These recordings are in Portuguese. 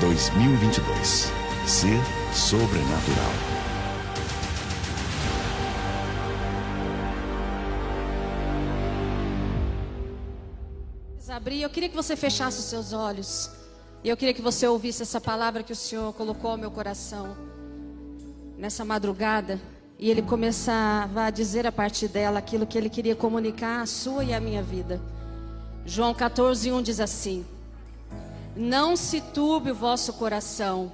2022. Ser sobrenatural. Abrir, eu queria que você fechasse os seus olhos. E eu queria que você ouvisse essa palavra que o Senhor colocou ao meu coração nessa madrugada. E Ele começava a dizer a partir dela aquilo que Ele queria comunicar à sua e à minha vida. João 14, 1 diz assim: Não se turbe o vosso coração,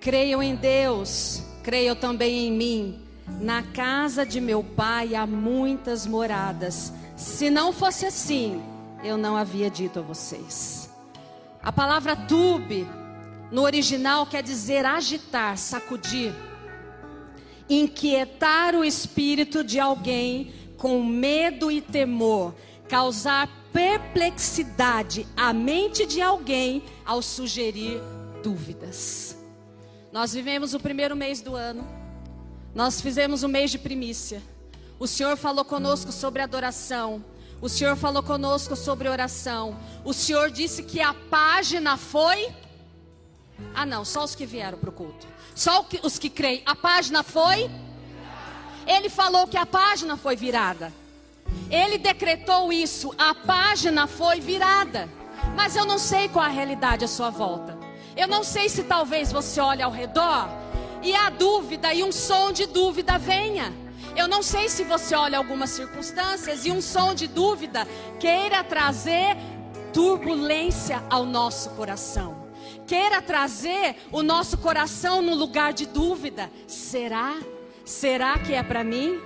creiam em Deus, creiam também em mim. Na casa de meu pai há muitas moradas. Se não fosse assim, eu não havia dito a vocês. A palavra tube no original quer dizer agitar, sacudir, inquietar o espírito de alguém com medo e temor, causar perplexidade à mente de alguém ao sugerir dúvidas. Nós vivemos o primeiro mês do ano, nós fizemos o mês de primícia. O Senhor falou conosco sobre adoração. O Senhor falou conosco sobre oração. O Senhor disse que a página foi. Ah, não, só os que vieram para o culto. Só os que creem. A página foi. Ele falou que a página foi virada. Ele decretou isso. A página foi virada. Mas eu não sei qual a realidade à sua volta. Eu não sei se talvez você olhe ao redor e a dúvida e um som de dúvida venha. Eu não sei se você olha algumas circunstâncias e um som de dúvida queira trazer turbulência ao nosso coração. Queira trazer o nosso coração no lugar de dúvida. Será? Será que é para mim?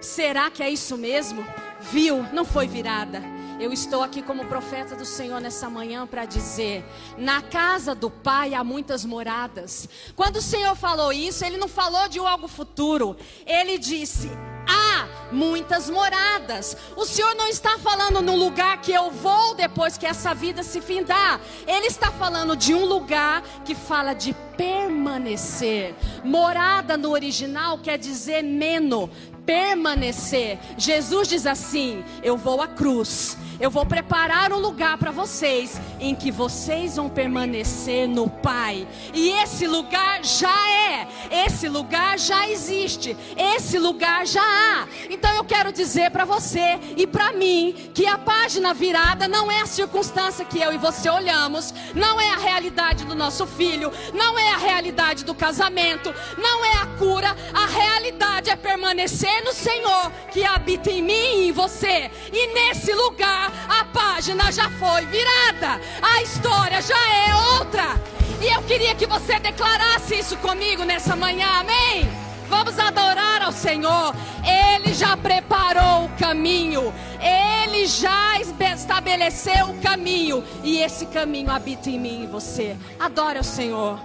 Será que é isso mesmo? Viu? Não foi virada. Eu estou aqui como profeta do Senhor nessa manhã para dizer: na casa do Pai há muitas moradas. Quando o Senhor falou isso, Ele não falou de algo futuro. Ele disse: há muitas moradas. O Senhor não está falando no lugar que eu vou depois que essa vida se findar. Ele está falando de um lugar que fala de permanecer. Morada no original quer dizer meno, permanecer. Jesus diz assim: Eu vou à cruz, eu vou preparar um lugar para vocês em que vocês vão permanecer no Pai. E esse lugar já é, esse lugar já existe, esse lugar já há. Então eu quero dizer para você e para mim que a página virada não é a circunstância que eu e você olhamos, não é a realidade do nosso filho, não é a realidade do casamento, não é a cura, a realidade é permanecer no Senhor que habita em mim e em você. E nesse lugar a página já foi virada, a história já é outra. E eu queria que você declarasse isso comigo nessa manhã, amém? Vamos adorar ao Senhor. Ele já preparou o caminho. Ele já estabeleceu o caminho. E esse caminho habita em mim e você. Adore ao Senhor.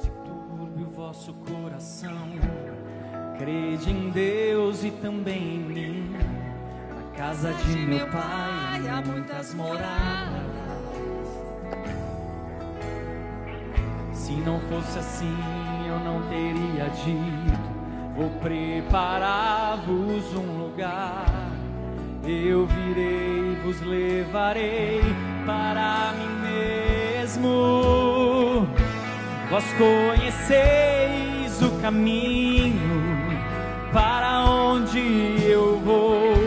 Se turbe o vosso coração, crede em Deus e também em mim. Casa de meu pai há muitas moradas. Se não fosse assim, eu não teria dito. Vou preparar-vos um lugar. Eu virei, vos levarei para mim mesmo. Vós conheceis o caminho para onde eu vou.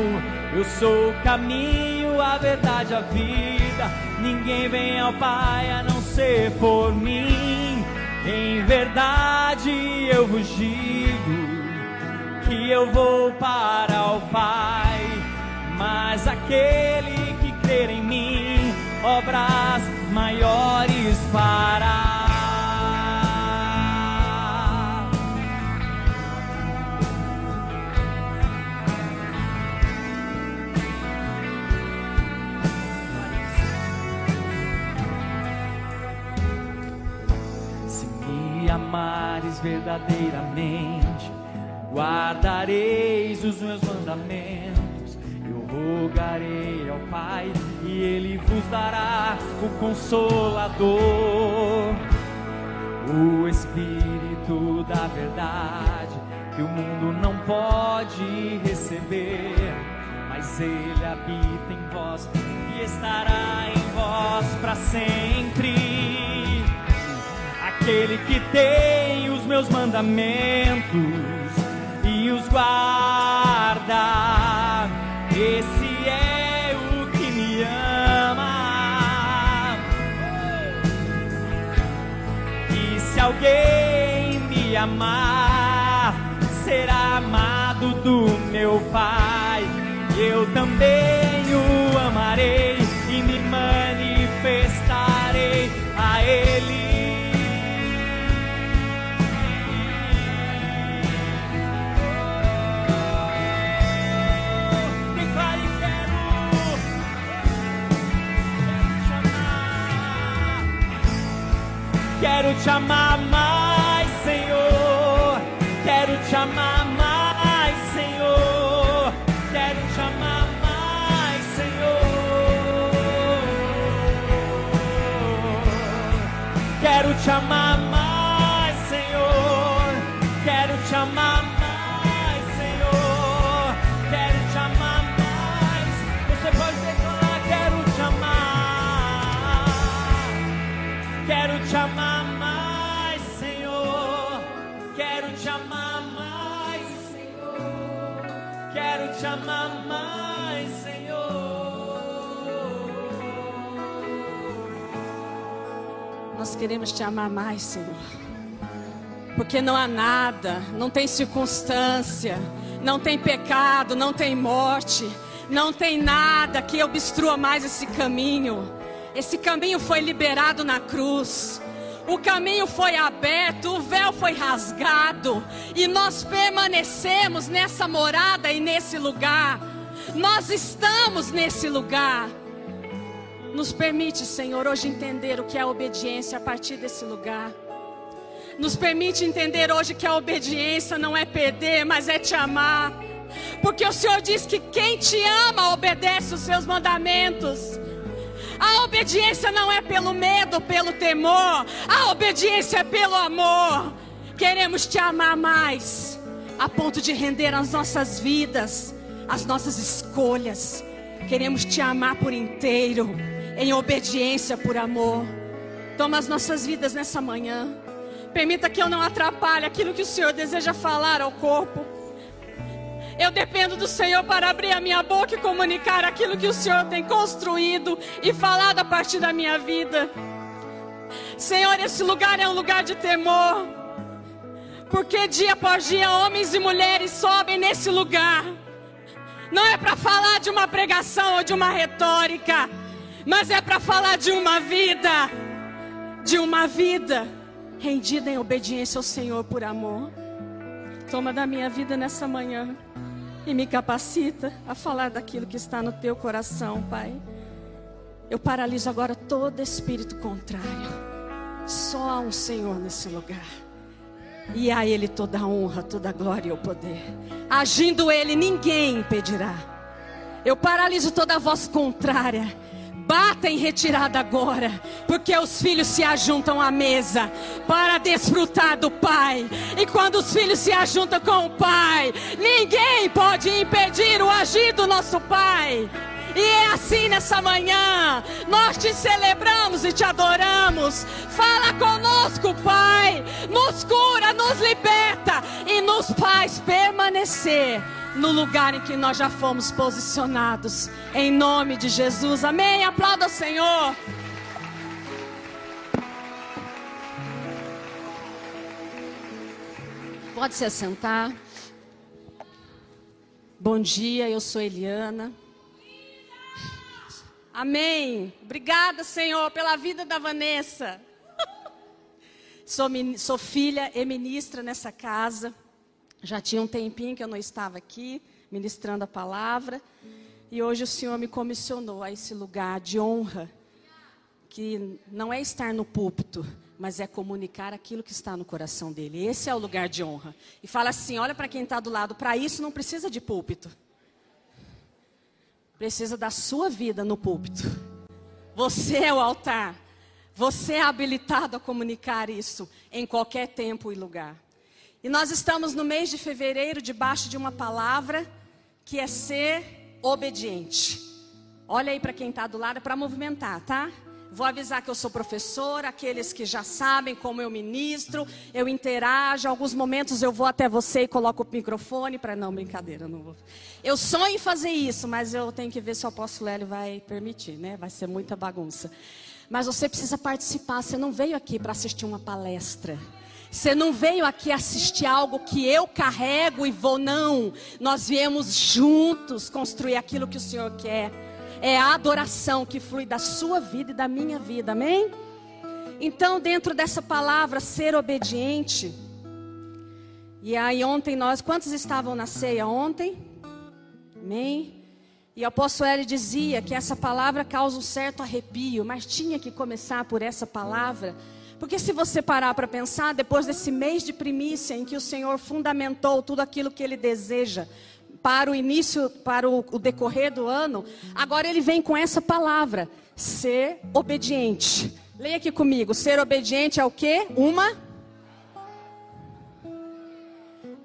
Eu sou o caminho, a verdade, a vida. Ninguém vem ao Pai a não ser por mim. Em verdade eu vos digo que eu vou para o Pai, mas aquele que crer em mim, obras maiores fará. Verdadeiramente, guardareis os meus mandamentos. Eu rogarei ao Pai e Ele vos dará o Consolador, o Espírito da Verdade, que o mundo não pode receber, mas Ele habita em vós e estará em vós para sempre. Tem os meus mandamentos e os guarda. Esse é o que me ama. E se alguém me amar, será amado do meu Pai. Eu também o amarei quero te amar. Mais, Senhor. Quero te amar mais, Senhor. Quero te amar mais, Senhor. Quero te amar mais, Senhor. Quero te amar Queremos te amar mais, Senhor. Porque não há nada, não tem circunstância, não tem pecado, não tem morte, não tem nada que obstrua mais esse caminho. Esse caminho foi liberado na cruz. O caminho foi aberto, o véu foi rasgado, e nós permanecemos nessa morada e nesse lugar. Nós estamos nesse lugar. Nos permite, Senhor, hoje entender o que é obediência a partir desse lugar. Nos permite entender hoje que a obediência não é perder, mas é te amar. Porque o Senhor diz que quem te ama obedece os seus mandamentos. A obediência não é pelo medo, pelo temor. A obediência é pelo amor. Queremos te amar mais, a ponto de render as nossas vidas, as nossas escolhas. Queremos te amar por inteiro, em obediência por amor. Toma as nossas vidas nessa manhã. Permita que eu não atrapalhe aquilo que o Senhor deseja falar ao corpo. Eu dependo do Senhor para abrir a minha boca e comunicar aquilo que o Senhor tem construído e falado a partir da minha vida. Senhor, esse lugar é um lugar de temor. Porque dia após dia homens e mulheres sobem nesse lugar. Não é para falar de uma pregação ou de uma retórica, mas é para falar de uma vida, de uma vida rendida em obediência ao Senhor por amor. Toma da minha vida nessa manhã e me capacita a falar daquilo que está no teu coração, Pai. Eu paraliso agora todo espírito contrário. Só há um Senhor nesse lugar. E a Ele toda a honra, toda a glória e o poder. Agindo Ele, ninguém impedirá. Eu paraliso toda voz contrária. Bata em retirada agora, porque os filhos se ajuntam à mesa para desfrutar do Pai. E quando os filhos se ajuntam com o Pai, ninguém pode impedir o agir do nosso Pai. E é assim nessa manhã, nós te celebramos e te adoramos. Fala conosco, Pai, nos cura, nos liberta e nos faz permanecer no lugar em que nós já fomos posicionados. Em nome de Jesus. Amém. Aplauda o Senhor. Pode se assentar. Bom dia, eu sou Eliana. Amém. Obrigada, Senhor, pela vida da Vanessa. Sou, sou filha e ministra nessa casa. Já tinha um tempinho que eu não estava aqui ministrando a palavra. E hoje o Senhor me comissionou a esse lugar de honra, que não é estar no púlpito, mas é comunicar aquilo que está no coração dele. Esse é o lugar de honra. E fala assim: olha para quem está do lado, para isso não precisa de púlpito. Precisa da sua vida no púlpito. Você é o altar. Você é habilitado a comunicar isso em qualquer tempo e lugar. E nós estamos no mês de fevereiro debaixo de uma palavra que é ser obediente. Olha aí para quem está do lado, para movimentar, tá? Vou avisar que eu sou professora, aqueles que já sabem como eu ministro, eu interajo. Alguns momentos eu vou até você e coloco o microfone para não brincadeira, não vou. Eu sonho em fazer isso, mas eu tenho que ver se o apóstolo Hélio vai permitir, né? Vai ser muita bagunça. Mas você precisa participar. Você não veio aqui para assistir uma palestra. Você não veio aqui assistir algo que eu carrego e vou, não. Nós viemos juntos construir aquilo que o Senhor quer. É a adoração que flui da sua vida e da minha vida, amém? Então, dentro dessa palavra, ser obediente. E aí, ontem nós, quantos estavam na ceia ontem? Amém? E o apóstolo Eli dizia que essa palavra causa um certo arrepio, mas tinha que começar por essa palavra porque se você parar para pensar, depois desse mês de primícia em que o Senhor fundamentou tudo aquilo que ele deseja para o início, para o, decorrer do ano, agora ele vem com essa palavra: ser obediente. Leia aqui comigo: ser obediente é o que? Uma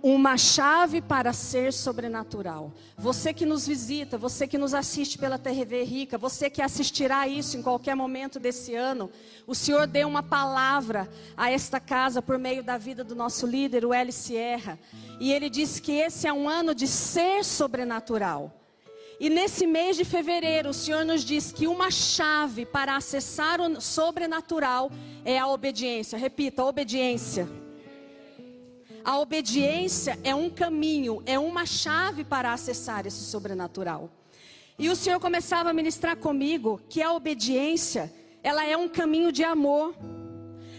uma chave para ser sobrenatural. Você que nos visita, você que nos assiste pela TV Rica, você que assistirá isso em qualquer momento desse ano, o Senhor deu uma palavra a esta casa por meio da vida do nosso líder, o Eli Sierra. E ele disse que esse é um ano de ser sobrenatural. E nesse mês de fevereiro, o Senhor nos diz que uma chave para acessar o sobrenatural é a obediência. Repita, obediência. A obediência é um caminho, é uma chave para acessar esse sobrenatural. E o Senhor começava a ministrar comigo que a obediência, ela é um caminho de amor.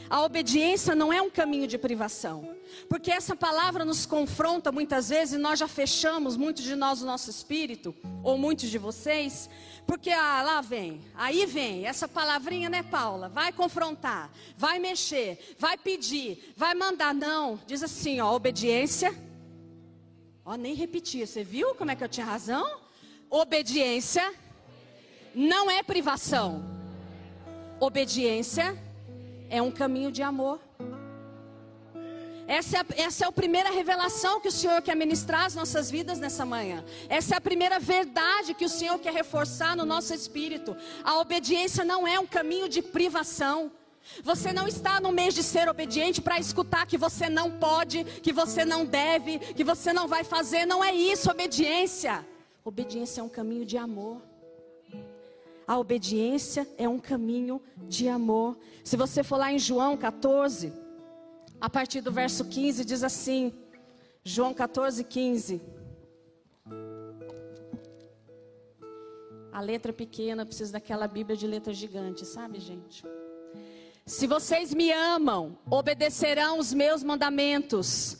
A obediência não é um caminho de privação. Porque essa palavra nos confronta muitas vezes e nós já fechamos, muitos de nós, o nosso espírito, ou muitos de vocês, porque ah, lá vem, aí vem, essa palavrinha, né, Paula? Vai confrontar, vai mexer, vai pedir, vai mandar. Não, diz assim, ó, obediência. Ó, nem repetir, você viu como é que eu tinha razão? Obediência não é privação. Obediência é um caminho de amor. Essa é, a, essa é a primeira revelação que o Senhor quer ministrar às nossas vidas nessa manhã. Essa é a primeira verdade que o Senhor quer reforçar no nosso espírito. A obediência não é um caminho de privação. Você não está no mês de ser obediente para escutar que você não pode, que você não deve, que você não vai fazer. Não é isso, obediência. Obediência é um caminho de amor. A obediência é um caminho de amor. Se você for lá em João 14, a partir do verso 15, diz assim, João 14, 15. A letra pequena precisa daquela Bíblia de letra gigante, sabe, gente? Se vocês me amam, obedecerão os meus mandamentos.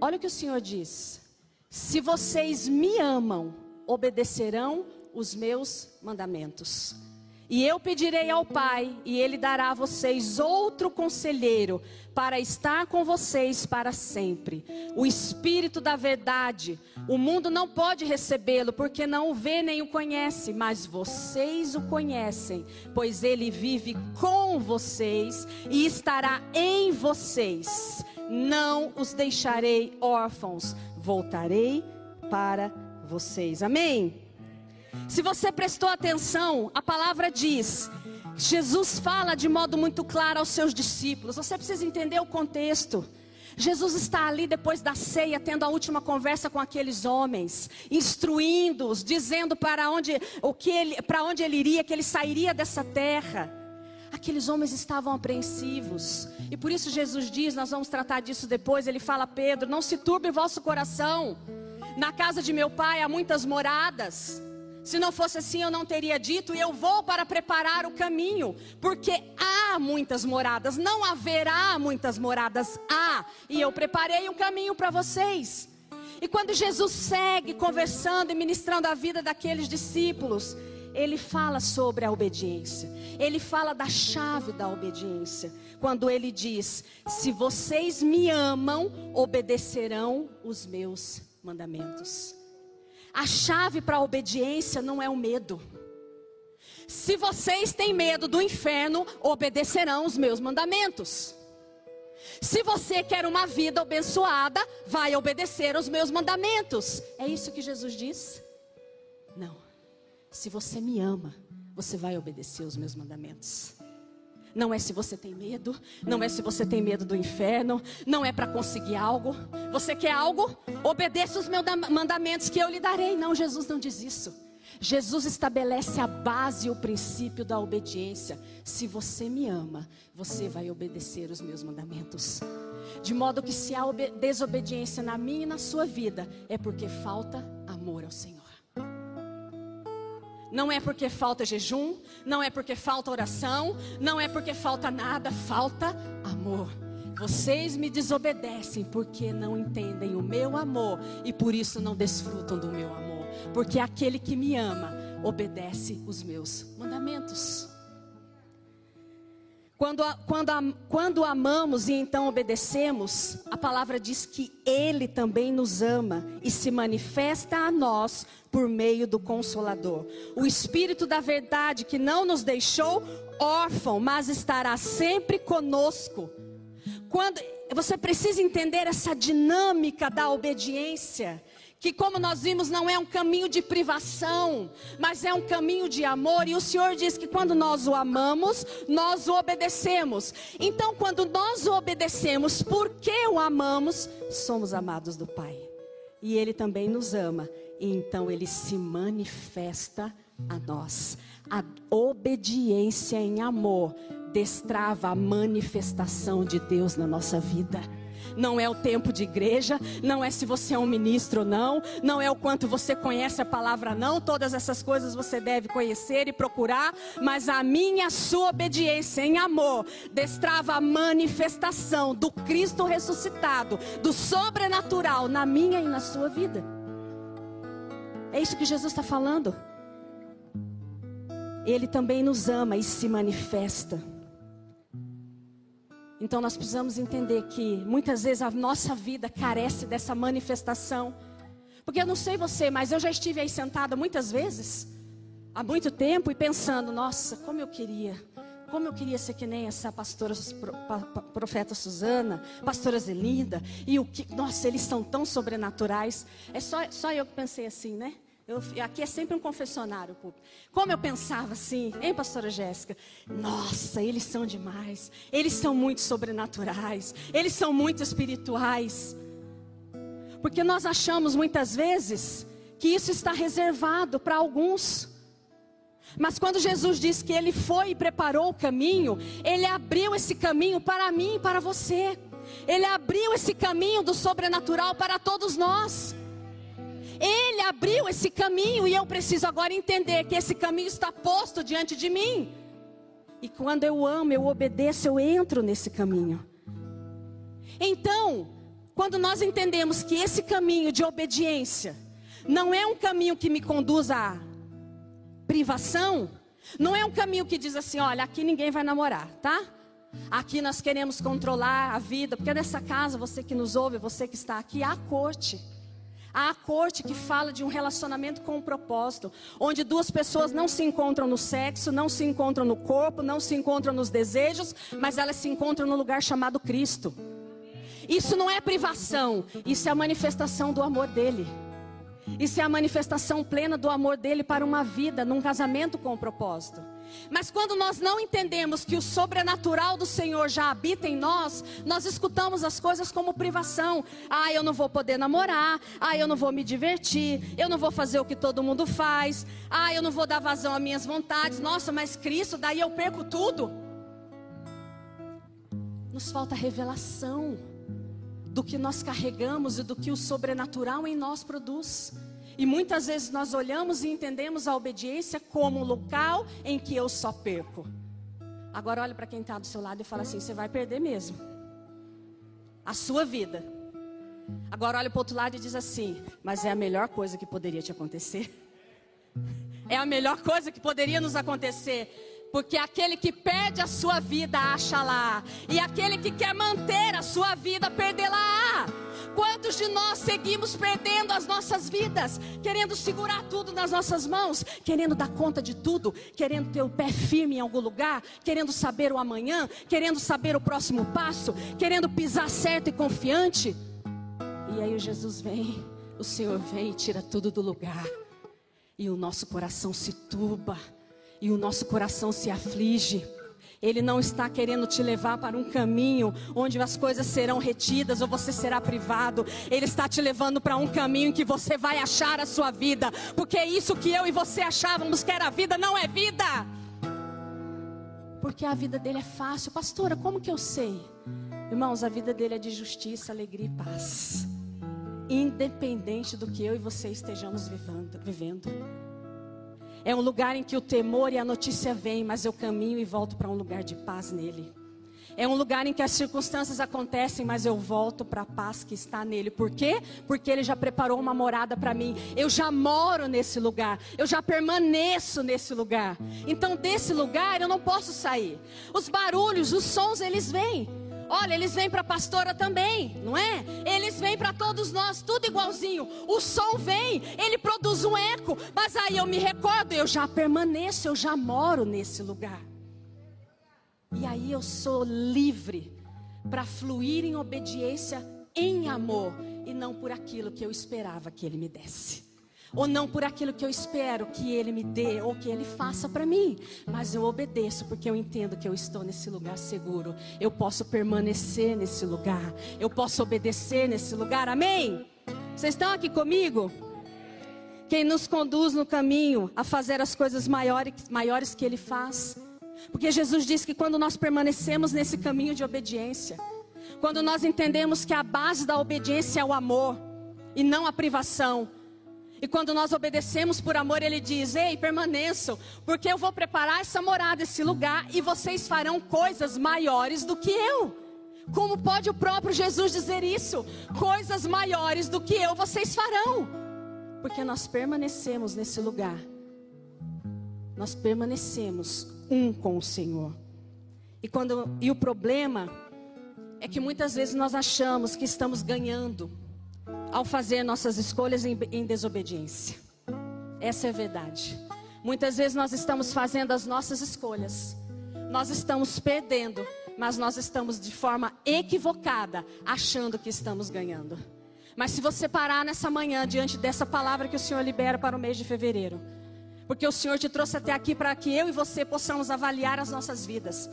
Olha o que o Senhor diz. Se vocês me amam, obedecerão os meus mandamentos. E eu pedirei ao Pai, e Ele dará a vocês outro conselheiro para estar com vocês para sempre. O Espírito da Verdade. O mundo não pode recebê-lo porque não o vê nem o conhece, mas vocês o conhecem, pois ele vive com vocês e estará em vocês. Não os deixarei órfãos, voltarei para vocês. Amém? Se você prestou atenção, a palavra diz Jesus fala de modo muito claro aos seus discípulos. Você precisa entender o contexto. Jesus está ali depois da ceia, tendo a última conversa com aqueles homens, instruindo-os, dizendo para onde, o que ele, para onde ele iria, que ele sairia dessa terra. Aqueles homens estavam apreensivos. E por isso Jesus diz, nós vamos tratar disso depois, ele fala a Pedro, não se turbe vosso coração. Na casa de meu pai há muitas moradas. Se não fosse assim, eu não teria dito, e eu vou para preparar o caminho, porque há muitas moradas, não haverá muitas moradas, há, e eu preparei um caminho para vocês. E quando Jesus segue conversando e ministrando a vida daqueles discípulos, ele fala sobre a obediência, ele fala da chave da obediência, quando ele diz: Se vocês me amam, obedecerão os meus mandamentos. A chave para a obediência não é o medo. Se vocês têm medo do inferno, obedecerão os meus mandamentos. Se você quer uma vida abençoada, vai obedecer os meus mandamentos. É isso que Jesus diz? Não. Se você me ama, você vai obedecer os meus mandamentos. Não é se você tem medo, não é se você tem medo do inferno, não é para conseguir algo. Você quer algo? Obedeça os meus mandamentos que eu lhe darei. Não, Jesus não diz isso. Jesus estabelece a base e o princípio da obediência. Se você me ama, você vai obedecer os meus mandamentos. De modo que se há desobediência na minha e na sua vida, é porque falta amor ao Senhor. Não é porque falta jejum, não é porque falta oração, não é porque falta nada, falta amor. Vocês me desobedecem porque não entendem o meu amor e por isso não desfrutam do meu amor. Porque aquele que me ama obedece os meus mandamentos. Quando, quando, quando amamos e então obedecemos, a palavra diz que Ele também nos ama e se manifesta a nós por meio do Consolador. O Espírito da Verdade que não nos deixou órfão, mas estará sempre conosco. Quando você precisa entender essa dinâmica da obediência que, como nós vimos, não é um caminho de privação, mas é um caminho de amor. E o Senhor diz que quando nós o amamos, nós o obedecemos. Então, quando nós o obedecemos, porque o amamos, somos amados do Pai. E Ele também nos ama. E então Ele se manifesta a nós. A obediência em amor destrava a manifestação de Deus na nossa vida não é o tempo de igreja, não é se você é um ministro ou não, não é o quanto você conhece a palavra não, todas essas coisas você deve conhecer e procurar, mas a minha sua obediência em amor destrava a manifestação do Cristo ressuscitado, do sobrenatural na minha e na sua vida. É isso que Jesus está falando. Ele também nos ama e se manifesta. Então nós precisamos entender que muitas vezes a nossa vida carece dessa manifestação. Porque eu não sei você, mas eu já estive aí sentada muitas vezes, há muito tempo, e pensando: nossa, como eu queria, como eu queria ser que nem essa pastora, profeta Suzana, pastora Zelinda, e o que, nossa, eles são tão sobrenaturais. É só, só eu que pensei assim, né? Eu, aqui é sempre um confessionário público. Como eu pensava assim, hein, pastora Jéssica? Nossa, eles são demais. Eles são muito sobrenaturais. Eles são muito espirituais. Porque nós achamos muitas vezes que isso está reservado para alguns. Mas quando Jesus diz que ele foi e preparou o caminho, ele abriu esse caminho para mim e para você. Ele abriu esse caminho do sobrenatural para todos nós. Ele abriu esse caminho e eu preciso agora entender que esse caminho está posto diante de mim. E quando eu amo, eu obedeço, eu entro nesse caminho. Então, quando nós entendemos que esse caminho de obediência não é um caminho que me conduz à privação, não é um caminho que diz assim: olha, aqui ninguém vai namorar, tá? Aqui nós queremos controlar a vida, porque nessa casa, você que nos ouve, você que está aqui, há corte. Há a corte que fala de um relacionamento com um propósito, onde duas pessoas não se encontram no sexo, não se encontram no corpo, não se encontram nos desejos, mas elas se encontram no lugar chamado Cristo. Isso não é privação, isso é a manifestação do amor dele. Isso é a manifestação plena do amor dele para uma vida, num casamento com um propósito. Mas quando nós não entendemos que o sobrenatural do Senhor já habita em nós, nós escutamos as coisas como privação. Ah, eu não vou poder namorar. Ah, eu não vou me divertir. Eu não vou fazer o que todo mundo faz. Ah, eu não vou dar vazão às minhas vontades. Nossa, mas Cristo, daí eu perco tudo. Nos falta revelação do que nós carregamos e do que o sobrenatural em nós produz. E muitas vezes nós olhamos e entendemos a obediência como um local em que eu só perco. Agora olhe para quem está do seu lado e fala assim: você vai perder mesmo. A sua vida. Agora olhe para o outro lado e diz assim: mas é a melhor coisa que poderia te acontecer. É a melhor coisa que poderia nos acontecer. Porque aquele que perde a sua vida acha lá. E aquele que quer manter a sua vida, perdê-la. Quantos de nós seguimos perdendo as nossas vidas, querendo segurar tudo nas nossas mãos, querendo dar conta de tudo, querendo ter o pé firme em algum lugar, querendo saber o amanhã, querendo saber o próximo passo, querendo pisar certo e confiante? E aí Jesus vem, o Senhor vem e tira tudo do lugar, e o nosso coração se turba e o nosso coração se aflige. Ele não está querendo te levar para um caminho onde as coisas serão retidas ou você será privado. Ele está te levando para um caminho em que você vai achar a sua vida. Porque isso que eu e você achávamos que era vida, não é vida. Porque a vida dele é fácil. Pastora, como que eu sei? Irmãos, a vida dele é de justiça, alegria e paz. Independente do que eu e você estejamos vivendo. É um lugar em que o temor e a notícia vêm, mas eu caminho e volto para um lugar de paz nele. É um lugar em que as circunstâncias acontecem, mas eu volto para a paz que está nele. Por quê? Porque ele já preparou uma morada para mim. Eu já moro nesse lugar. Eu já permaneço nesse lugar. Então, desse lugar eu não posso sair. Os barulhos, os sons, eles vêm. Olha, eles vêm para a pastora também, não é? Eles vêm para todos nós, tudo igualzinho. O som vem, ele produz um eco, mas aí eu me recordo, eu já permaneço, eu já moro nesse lugar. E aí eu sou livre para fluir em obediência em amor e não por aquilo que eu esperava que ele me desse ou não por aquilo que eu espero que Ele me dê ou que Ele faça para mim, mas eu obedeço porque eu entendo que eu estou nesse lugar seguro, eu posso permanecer nesse lugar, eu posso obedecer nesse lugar, amém? Vocês estão aqui comigo? Quem nos conduz no caminho a fazer as coisas maiores, maiores que Ele faz, porque Jesus disse que quando nós permanecemos nesse caminho de obediência, quando nós entendemos que a base da obediência é o amor e não a privação, e quando nós obedecemos por amor, Ele diz: Ei, permaneçam, porque eu vou preparar essa morada, esse lugar, e vocês farão coisas maiores do que eu. Como pode o próprio Jesus dizer isso? Coisas maiores do que eu vocês farão, porque nós permanecemos nesse lugar, nós permanecemos um com o Senhor. E, quando, e o problema é que muitas vezes nós achamos que estamos ganhando ao fazer nossas escolhas em, em desobediência. Essa é a verdade. Muitas vezes nós estamos fazendo as nossas escolhas, nós estamos perdendo, mas nós estamos de forma equivocada, achando que estamos ganhando. Mas se você parar nessa manhã diante dessa palavra que o Senhor libera para o mês de fevereiro, porque o Senhor te trouxe até aqui para que eu e você possamos avaliar as nossas vidas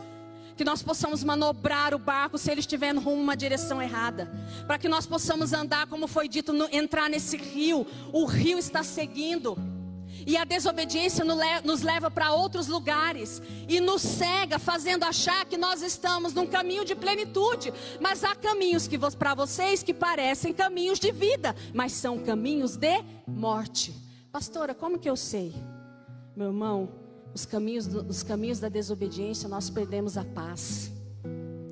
que nós possamos manobrar o barco se ele estiver rumo uma direção errada, para que nós possamos andar como foi dito, no, entrar nesse rio. O rio está seguindo. E a desobediência nos leva para outros lugares e nos cega, fazendo achar que nós estamos num caminho de plenitude. Mas há caminhos que para vocês que parecem caminhos de vida, mas são caminhos de morte. Pastora, como que eu sei? Meu irmão, os caminhos, os caminhos da desobediência, nós perdemos a paz.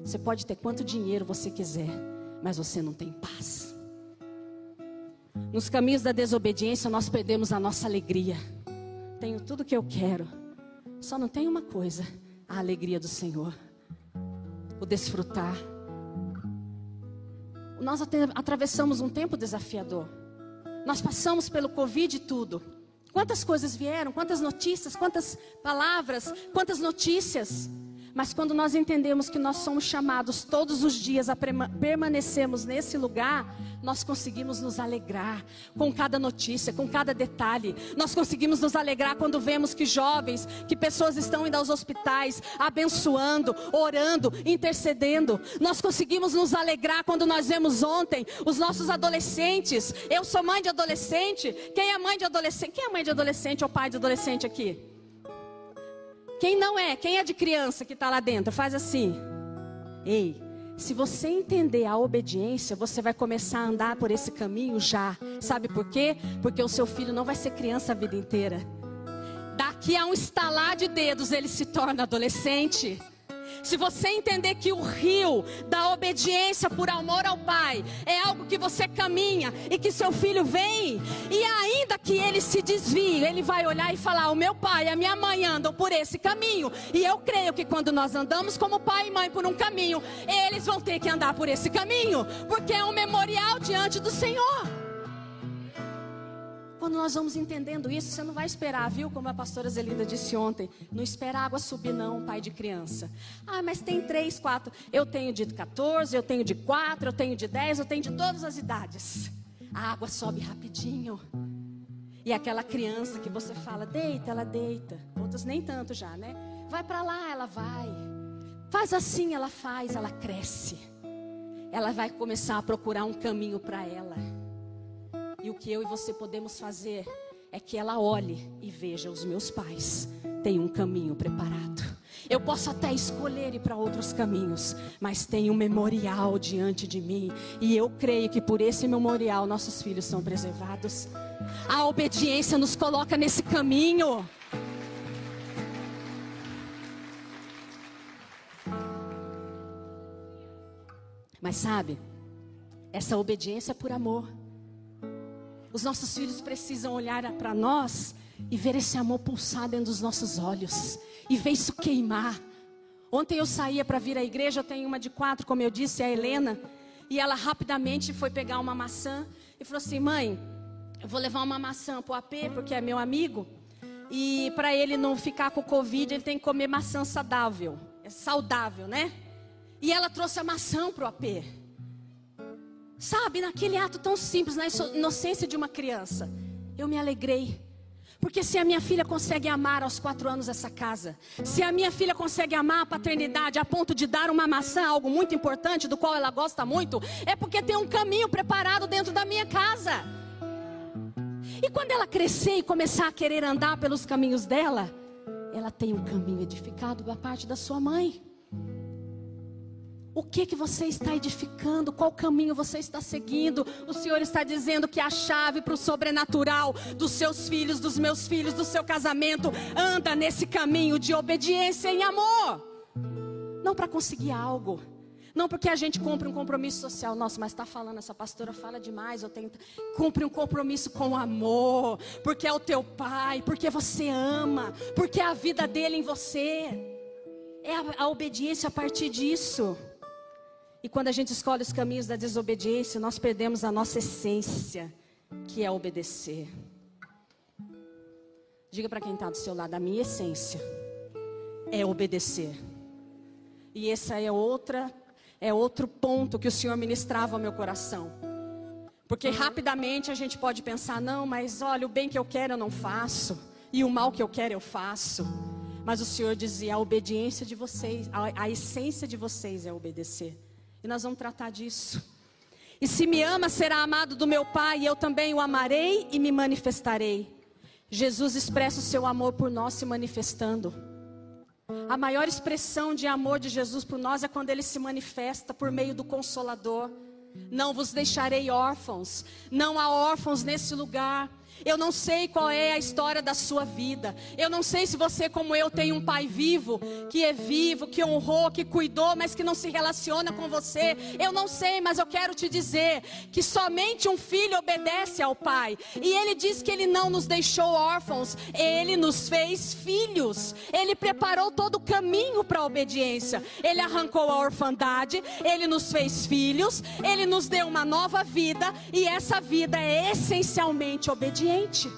Você pode ter quanto dinheiro você quiser, mas você não tem paz. Nos caminhos da desobediência, nós perdemos a nossa alegria. Tenho tudo que eu quero, só não tem uma coisa: a alegria do Senhor, o desfrutar. Nós atravessamos um tempo desafiador. Nós passamos pelo Covid e tudo. Quantas coisas vieram, quantas notícias, quantas palavras, quantas notícias. Mas quando nós entendemos que nós somos chamados todos os dias a permanecermos nesse lugar, nós conseguimos nos alegrar com cada notícia, com cada detalhe. Nós conseguimos nos alegrar quando vemos que jovens, que pessoas estão indo aos hospitais, abençoando, orando, intercedendo. Nós conseguimos nos alegrar quando nós vemos ontem os nossos adolescentes. Eu sou mãe de adolescente. Quem é mãe de adolescente? Quem é mãe de adolescente ou pai de adolescente aqui? Quem não é? Quem é de criança que está lá dentro? Faz assim. Ei, se você entender a obediência, você vai começar a andar por esse caminho já. Sabe por quê? Porque o seu filho não vai ser criança a vida inteira. Daqui a um estalar de dedos ele se torna adolescente. Se você entender que o rio da obediência por amor ao Pai é algo que você caminha e que seu filho vem, e ainda que ele se desvie, ele vai olhar e falar: O meu pai e a minha mãe andam por esse caminho. E eu creio que quando nós andamos como pai e mãe por um caminho, eles vão ter que andar por esse caminho, porque é um memorial diante do Senhor. Quando nós vamos entendendo isso, você não vai esperar, viu? Como a pastora Zelinda disse ontem. Não espera a água subir, não, pai de criança. Ah, mas tem três, quatro. Eu tenho de 14, eu tenho de quatro, eu tenho de 10, eu tenho de todas as idades. A água sobe rapidinho. E aquela criança que você fala, deita, ela deita. Outras nem tanto já, né? Vai para lá, ela vai. Faz assim, ela faz, ela cresce. Ela vai começar a procurar um caminho para ela. E o que eu e você podemos fazer é que ela olhe e veja os meus pais têm um caminho preparado. Eu posso até escolher ir para outros caminhos, mas tem um memorial diante de mim, e eu creio que por esse memorial nossos filhos são preservados. A obediência nos coloca nesse caminho. Mas sabe, essa obediência é por amor. Os nossos filhos precisam olhar para nós e ver esse amor pulsar dentro dos nossos olhos e ver isso queimar. Ontem eu saía para vir à igreja, eu tenho uma de quatro, como eu disse, a Helena, e ela rapidamente foi pegar uma maçã e falou assim: mãe, eu vou levar uma maçã para o AP, porque é meu amigo, e para ele não ficar com Covid, ele tem que comer maçã saudável, é saudável, né? E ela trouxe a maçã para o AP. Sabe, naquele ato tão simples, na inocência de uma criança, eu me alegrei. Porque se a minha filha consegue amar aos quatro anos essa casa, se a minha filha consegue amar a paternidade a ponto de dar uma maçã, algo muito importante, do qual ela gosta muito, é porque tem um caminho preparado dentro da minha casa. E quando ela crescer e começar a querer andar pelos caminhos dela, ela tem um caminho edificado da parte da sua mãe. O que que você está edificando? Qual caminho você está seguindo? O Senhor está dizendo que a chave para o sobrenatural dos seus filhos, dos meus filhos, do seu casamento, anda nesse caminho de obediência em amor. Não para conseguir algo. Não porque a gente cumpre um compromisso social. Nossa, mas está falando, essa pastora fala demais. Eu tenho. Cumpre um compromisso com amor. Porque é o teu pai. Porque você ama. Porque é a vida dele em você. É a, a obediência a partir disso. E quando a gente escolhe os caminhos da desobediência, nós perdemos a nossa essência, que é obedecer. Diga para quem está do seu lado, a minha essência é obedecer. E essa é outra, é outro ponto que o Senhor ministrava ao meu coração. Porque rapidamente a gente pode pensar, não, mas olha, o bem que eu quero eu não faço, e o mal que eu quero eu faço. Mas o Senhor dizia, a obediência de vocês, a, a essência de vocês é obedecer. E nós vamos tratar disso. E se me ama, será amado do meu Pai, e eu também o amarei e me manifestarei. Jesus expressa o seu amor por nós se manifestando. A maior expressão de amor de Jesus por nós é quando ele se manifesta por meio do Consolador. Não vos deixarei órfãos, não há órfãos nesse lugar. Eu não sei qual é a história da sua vida. Eu não sei se você, como eu, tem um pai vivo, que é vivo, que honrou, que cuidou, mas que não se relaciona com você. Eu não sei, mas eu quero te dizer que somente um filho obedece ao pai. E ele diz que ele não nos deixou órfãos, ele nos fez filhos. Ele preparou todo o caminho para a obediência. Ele arrancou a orfandade, ele nos fez filhos, ele nos deu uma nova vida e essa vida é essencialmente obediência suficiente.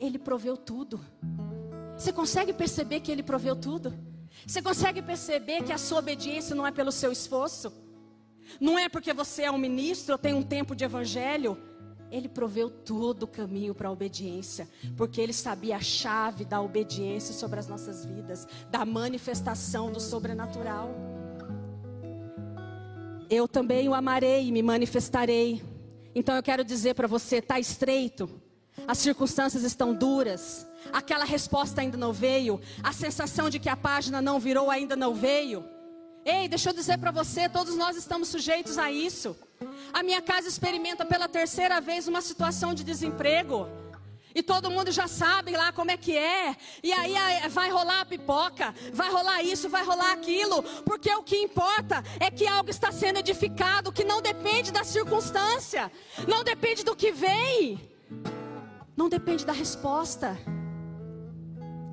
Ele proveu tudo. Você consegue perceber que ele proveu tudo? Você consegue perceber que a sua obediência não é pelo seu esforço? Não é porque você é um ministro ou tem um tempo de evangelho? Ele proveu todo o caminho para a obediência, porque ele sabia a chave da obediência sobre as nossas vidas, da manifestação do sobrenatural. Eu também o amarei e me manifestarei. Então eu quero dizer para você: está estreito, as circunstâncias estão duras, aquela resposta ainda não veio, a sensação de que a página não virou ainda não veio. Ei, deixa eu dizer para você: todos nós estamos sujeitos a isso. A minha casa experimenta pela terceira vez uma situação de desemprego. E todo mundo já sabe lá como é que é. E aí vai rolar a pipoca, vai rolar isso, vai rolar aquilo. Porque o que importa é que algo está sendo edificado, que não depende da circunstância, não depende do que vem, não depende da resposta.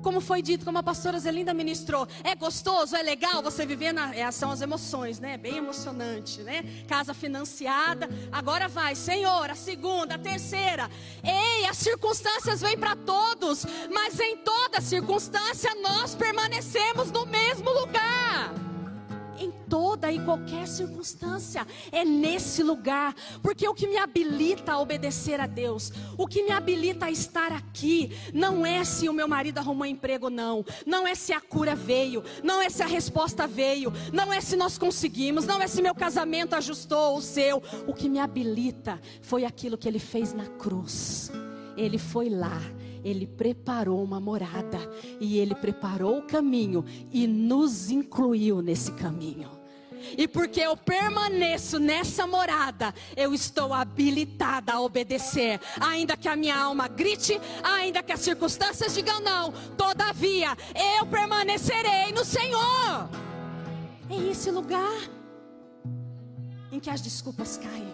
Como foi dito, como a pastora Zelinda ministrou, é gostoso, é legal você viver na. É, são as emoções, né? Bem emocionante, né? Casa financiada, agora vai, Senhor, a segunda, a terceira. Ei, as circunstâncias vêm para todos, mas em toda circunstância nós permanecemos no mesmo lugar. Toda e qualquer circunstância. É nesse lugar, porque o que me habilita a obedecer a Deus, o que me habilita a estar aqui, não é se o meu marido arrumou emprego não, não é se a cura veio, não é se a resposta veio, não é se nós conseguimos, não é se meu casamento ajustou o seu. O que me habilita foi aquilo que ele fez na cruz. Ele foi lá ele preparou uma morada e ele preparou o caminho e nos incluiu nesse caminho. E porque eu permaneço nessa morada, eu estou habilitada a obedecer, ainda que a minha alma grite, ainda que as circunstâncias digam não, todavia eu permanecerei no Senhor. É esse lugar em que as desculpas caem,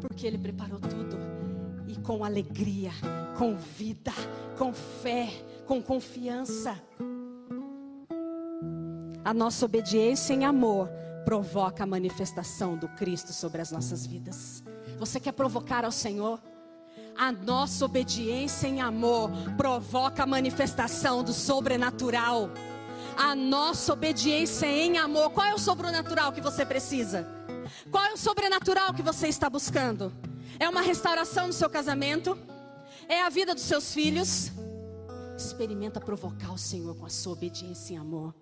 porque Ele preparou tudo e com alegria com vida, com fé, com confiança. A nossa obediência em amor provoca a manifestação do Cristo sobre as nossas vidas. Você quer provocar ao Senhor? A nossa obediência em amor provoca a manifestação do sobrenatural. A nossa obediência em amor, qual é o sobrenatural que você precisa? Qual é o sobrenatural que você está buscando? É uma restauração do seu casamento? é a vida dos seus filhos. Experimenta provocar o Senhor com a sua obediência em amor.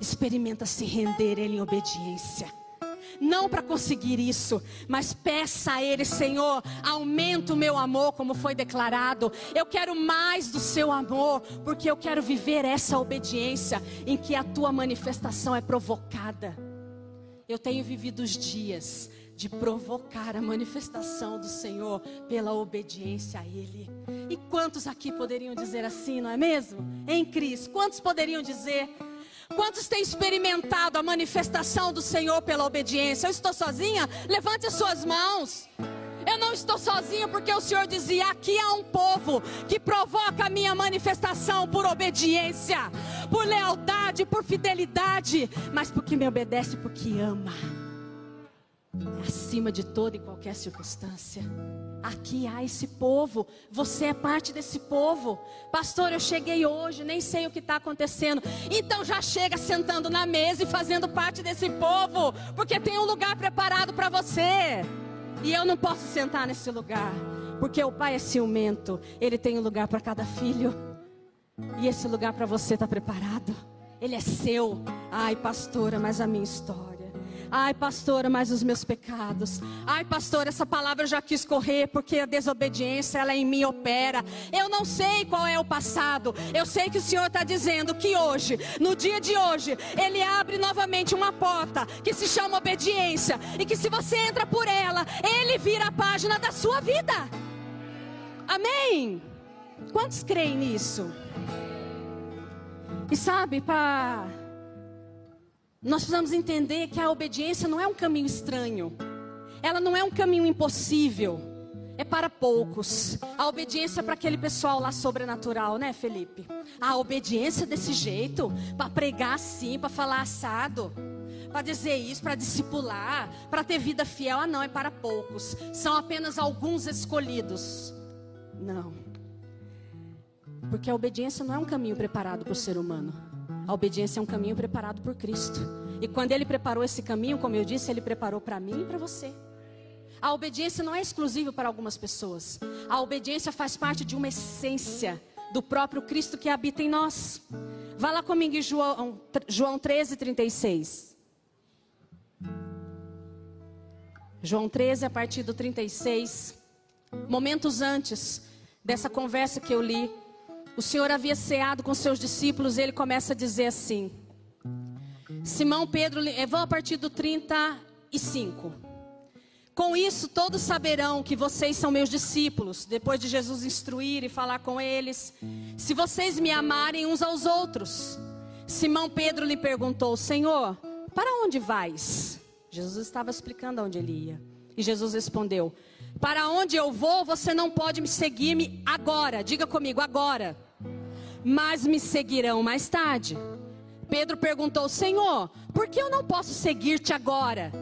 Experimenta se render Ele em obediência. Não para conseguir isso, mas peça a Ele, Senhor, aumenta o meu amor, como foi declarado. Eu quero mais do seu amor, porque eu quero viver essa obediência em que a tua manifestação é provocada. Eu tenho vivido os dias de provocar a manifestação do Senhor pela obediência a Ele. E quantos aqui poderiam dizer assim, não é mesmo? Em Cristo, quantos poderiam dizer? Quantos têm experimentado a manifestação do Senhor pela obediência? Eu estou sozinha? Levante as suas mãos. Eu não estou sozinha porque o Senhor dizia: aqui há um povo que provoca a minha manifestação por obediência, por lealdade, por fidelidade, mas porque me obedece, porque ama acima de toda e qualquer circunstância. Aqui há esse povo, você é parte desse povo. Pastor, eu cheguei hoje, nem sei o que está acontecendo. Então já chega sentando na mesa e fazendo parte desse povo, porque tem um lugar preparado para você. E eu não posso sentar nesse lugar, porque o pai é ciumento, ele tem um lugar para cada filho. E esse lugar para você está preparado. Ele é seu. Ai, pastora, mas a minha história. Ai, pastora, mas os meus pecados. Ai, pastora, essa palavra eu já quis correr porque a desobediência ela em mim opera. Eu não sei qual é o passado. Eu sei que o Senhor está dizendo que hoje, no dia de hoje, Ele abre novamente uma porta que se chama obediência e que se você entra por ela, Ele vira a página da sua vida. Amém? Quantos creem nisso? E sabe, para nós precisamos entender que a obediência não é um caminho estranho. Ela não é um caminho impossível. É para poucos. A obediência é para aquele pessoal lá sobrenatural, né, Felipe? A obediência desse jeito, para pregar assim, para falar assado, para dizer isso, para discipular, para ter vida fiel. Ah, não, é para poucos. São apenas alguns escolhidos. Não. Porque a obediência não é um caminho preparado para o ser humano. A obediência é um caminho preparado por Cristo. E quando Ele preparou esse caminho, como eu disse, Ele preparou para mim e para você. A obediência não é exclusiva para algumas pessoas. A obediência faz parte de uma essência do próprio Cristo que habita em nós. Vá lá comigo em João, João 13, 36. João 13, a partir do 36. Momentos antes dessa conversa que eu li, o Senhor havia ceado com seus discípulos ele começa a dizer assim: Simão Pedro, eh, vão a partir do 35. Com isso todos saberão que vocês são meus discípulos, depois de Jesus instruir e falar com eles, se vocês me amarem uns aos outros. Simão Pedro lhe perguntou: Senhor, para onde vais? Jesus estava explicando aonde ele ia. E Jesus respondeu: Para onde eu vou, você não pode me seguir-me agora. Diga comigo, agora. Mas me seguirão mais tarde. Pedro perguntou: Senhor, por que eu não posso seguir-te agora?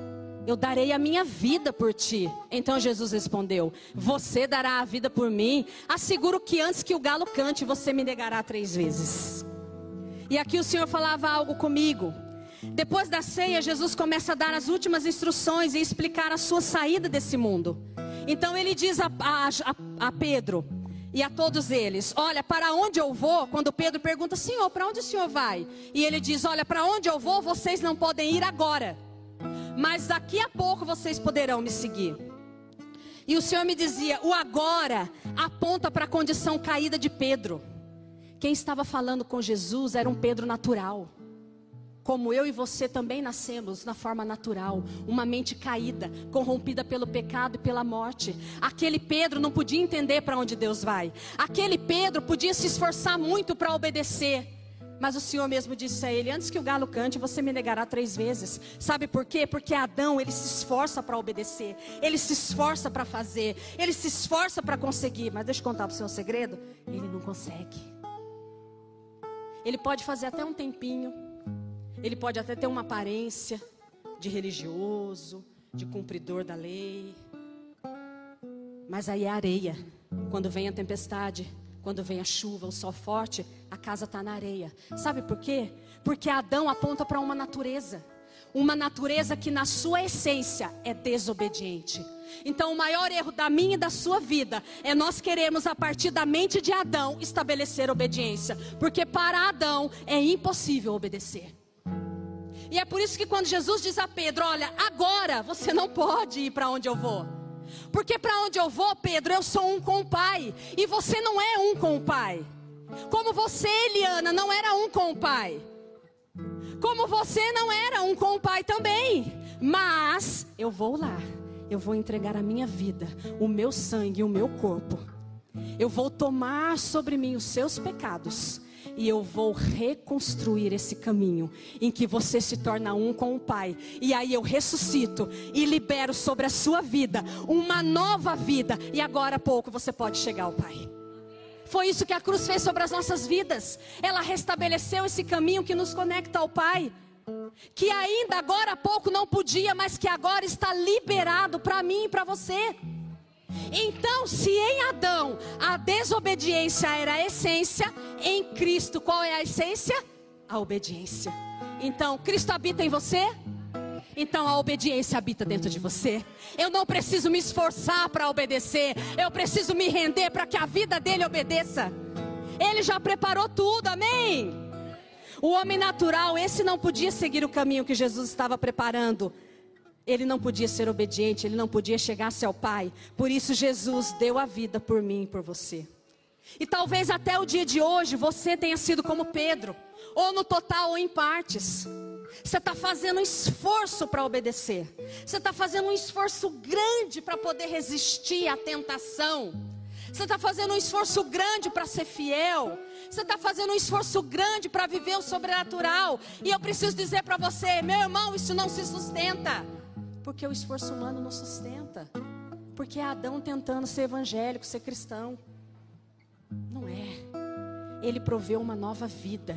Eu darei a minha vida por ti. Então Jesus respondeu: Você dará a vida por mim? Asseguro que antes que o galo cante, você me negará três vezes. E aqui o Senhor falava algo comigo. Depois da ceia, Jesus começa a dar as últimas instruções e explicar a sua saída desse mundo. Então ele diz a, a, a Pedro e a todos eles: Olha, para onde eu vou? Quando Pedro pergunta, Senhor, para onde o senhor vai? E ele diz: Olha, para onde eu vou, vocês não podem ir agora, mas daqui a pouco vocês poderão me seguir. E o Senhor me dizia: O agora aponta para a condição caída de Pedro. Quem estava falando com Jesus era um Pedro natural como eu e você também nascemos na forma natural, uma mente caída, corrompida pelo pecado e pela morte. Aquele Pedro não podia entender para onde Deus vai. Aquele Pedro podia se esforçar muito para obedecer. Mas o Senhor mesmo disse a ele: Antes que o galo cante, você me negará três vezes. Sabe por quê? Porque Adão, ele se esforça para obedecer, ele se esforça para fazer, ele se esforça para conseguir. Mas deixa eu contar para o seu segredo: ele não consegue. Ele pode fazer até um tempinho, ele pode até ter uma aparência de religioso, de cumpridor da lei. Mas aí é areia. Quando vem a tempestade, quando vem a chuva, o sol forte, a casa está na areia. Sabe por quê? Porque Adão aponta para uma natureza. Uma natureza que, na sua essência, é desobediente. Então, o maior erro da minha e da sua vida é nós queremos, a partir da mente de Adão, estabelecer obediência. Porque para Adão é impossível obedecer. E é por isso que quando Jesus diz a Pedro: Olha, agora você não pode ir para onde eu vou. Porque para onde eu vou, Pedro, eu sou um com o Pai. E você não é um com o Pai. Como você, Eliana, não era um com o Pai. Como você não era um com o Pai também. Mas eu vou lá. Eu vou entregar a minha vida, o meu sangue, o meu corpo. Eu vou tomar sobre mim os seus pecados e eu vou reconstruir esse caminho em que você se torna um com o Pai. E aí eu ressuscito e libero sobre a sua vida uma nova vida. E agora há pouco você pode chegar ao Pai. Foi isso que a cruz fez sobre as nossas vidas. Ela restabeleceu esse caminho que nos conecta ao Pai. Que ainda agora há pouco não podia, mas que agora está liberado para mim e para você. Então, se em Adão a desobediência era a essência, em Cristo qual é a essência? A obediência. Então, Cristo habita em você? Então a obediência habita dentro de você. Eu não preciso me esforçar para obedecer, eu preciso me render para que a vida dele obedeça. Ele já preparou tudo, amém? O homem natural, esse não podia seguir o caminho que Jesus estava preparando. Ele não podia ser obediente, ele não podia chegar-se ao Pai. Por isso Jesus deu a vida por mim e por você. E talvez até o dia de hoje você tenha sido como Pedro, ou no total ou em partes. Você está fazendo um esforço para obedecer. Você está fazendo um esforço grande para poder resistir à tentação. Você está fazendo um esforço grande para ser fiel. Você está fazendo um esforço grande para viver o sobrenatural. E eu preciso dizer para você, meu irmão, isso não se sustenta. Porque o esforço humano não sustenta. Porque é Adão tentando ser evangélico, ser cristão. Não é. Ele proveu uma nova vida.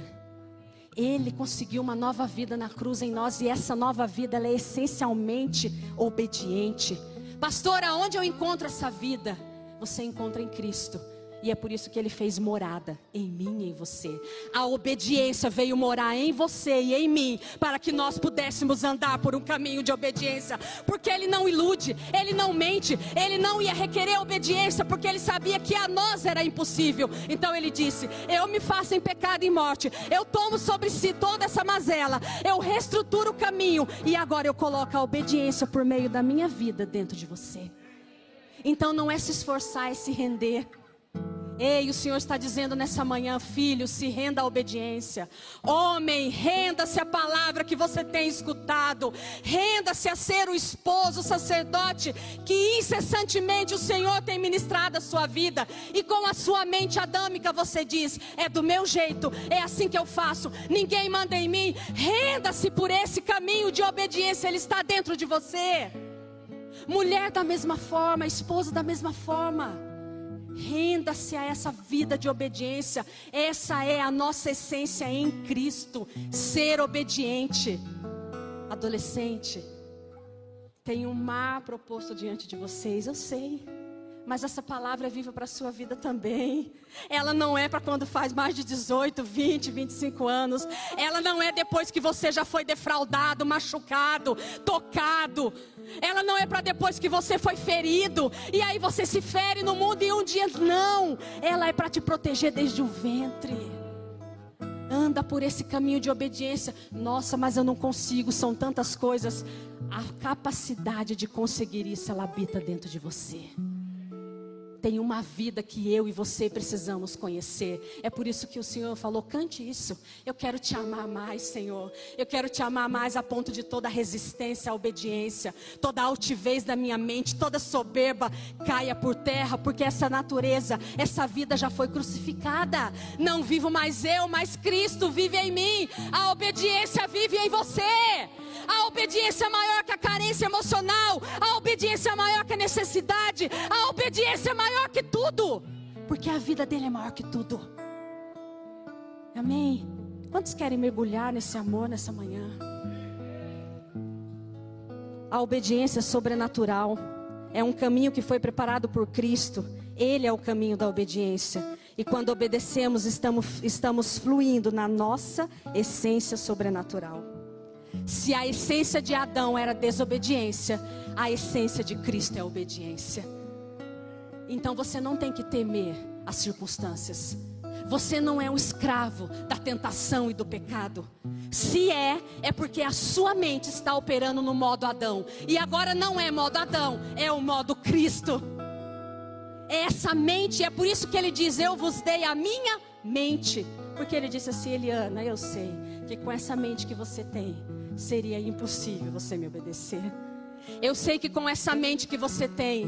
Ele conseguiu uma nova vida na cruz em nós e essa nova vida é essencialmente obediente. Pastor, aonde eu encontro essa vida? Você encontra em Cristo. E é por isso que ele fez morada em mim e em você. A obediência veio morar em você e em mim, para que nós pudéssemos andar por um caminho de obediência. Porque ele não ilude, ele não mente, ele não ia requerer obediência, porque ele sabia que a nós era impossível. Então ele disse: Eu me faço em pecado e morte, eu tomo sobre si toda essa mazela, eu reestruturo o caminho, e agora eu coloco a obediência por meio da minha vida dentro de você. Então não é se esforçar, é se render. Ei, o Senhor está dizendo nessa manhã, filho, se renda à obediência. Homem, renda-se à palavra que você tem escutado. Renda-se a ser o esposo, o sacerdote que incessantemente o Senhor tem ministrado a sua vida. E com a sua mente adâmica você diz: é do meu jeito, é assim que eu faço. Ninguém manda em mim. Renda-se por esse caminho de obediência, ele está dentro de você. Mulher da mesma forma, esposa da mesma forma. Renda-se a essa vida de obediência. Essa é a nossa essência em Cristo. Ser obediente. Adolescente, tem um mar proposto diante de vocês, eu sei. Mas essa palavra é viva para a sua vida também. Ela não é para quando faz mais de 18, 20, 25 anos. Ela não é depois que você já foi defraudado, machucado, tocado. Ela não é para depois que você foi ferido. E aí você se fere no mundo e um dia não. Ela é para te proteger desde o ventre. Anda por esse caminho de obediência. Nossa, mas eu não consigo, são tantas coisas. A capacidade de conseguir isso, ela habita dentro de você tem uma vida que eu e você precisamos conhecer. É por isso que o Senhor falou: cante isso. Eu quero te amar mais, Senhor. Eu quero te amar mais a ponto de toda resistência à obediência, toda altivez da minha mente, toda soberba caia por terra, porque essa natureza, essa vida já foi crucificada. Não vivo mais eu, mas Cristo vive em mim. A obediência vive em você. A obediência é maior que a carência emocional. A obediência é maior que a necessidade. A obediência é maior que tudo. Porque a vida dele é maior que tudo. Amém? Quantos querem mergulhar nesse amor nessa manhã? A obediência sobrenatural é um caminho que foi preparado por Cristo. Ele é o caminho da obediência. E quando obedecemos, estamos, estamos fluindo na nossa essência sobrenatural. Se a essência de Adão era desobediência, a essência de Cristo é obediência. Então você não tem que temer as circunstâncias. Você não é um escravo da tentação e do pecado. Se é, é porque a sua mente está operando no modo Adão. E agora não é modo Adão, é o modo Cristo. É essa mente, é por isso que ele diz: Eu vos dei a minha mente. Porque ele disse assim, Eliana, eu sei que com essa mente que você tem, seria impossível você me obedecer. Eu sei que com essa mente que você tem,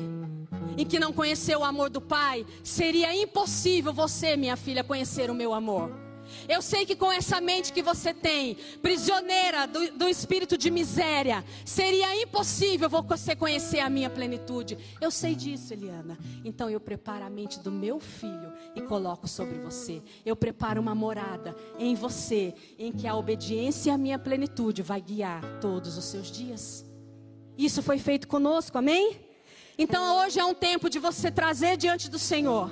em que não conheceu o amor do Pai, seria impossível você, minha filha, conhecer o meu amor. Eu sei que com essa mente que você tem, prisioneira do, do, espírito de miséria, seria impossível você conhecer a minha plenitude. Eu sei disso, Eliana. Então eu preparo a mente do meu filho e coloco sobre você. Eu preparo uma morada em você, em que a obediência a minha plenitude vai guiar todos os seus dias. Isso foi feito conosco, amém? Então hoje é um tempo de você trazer diante do Senhor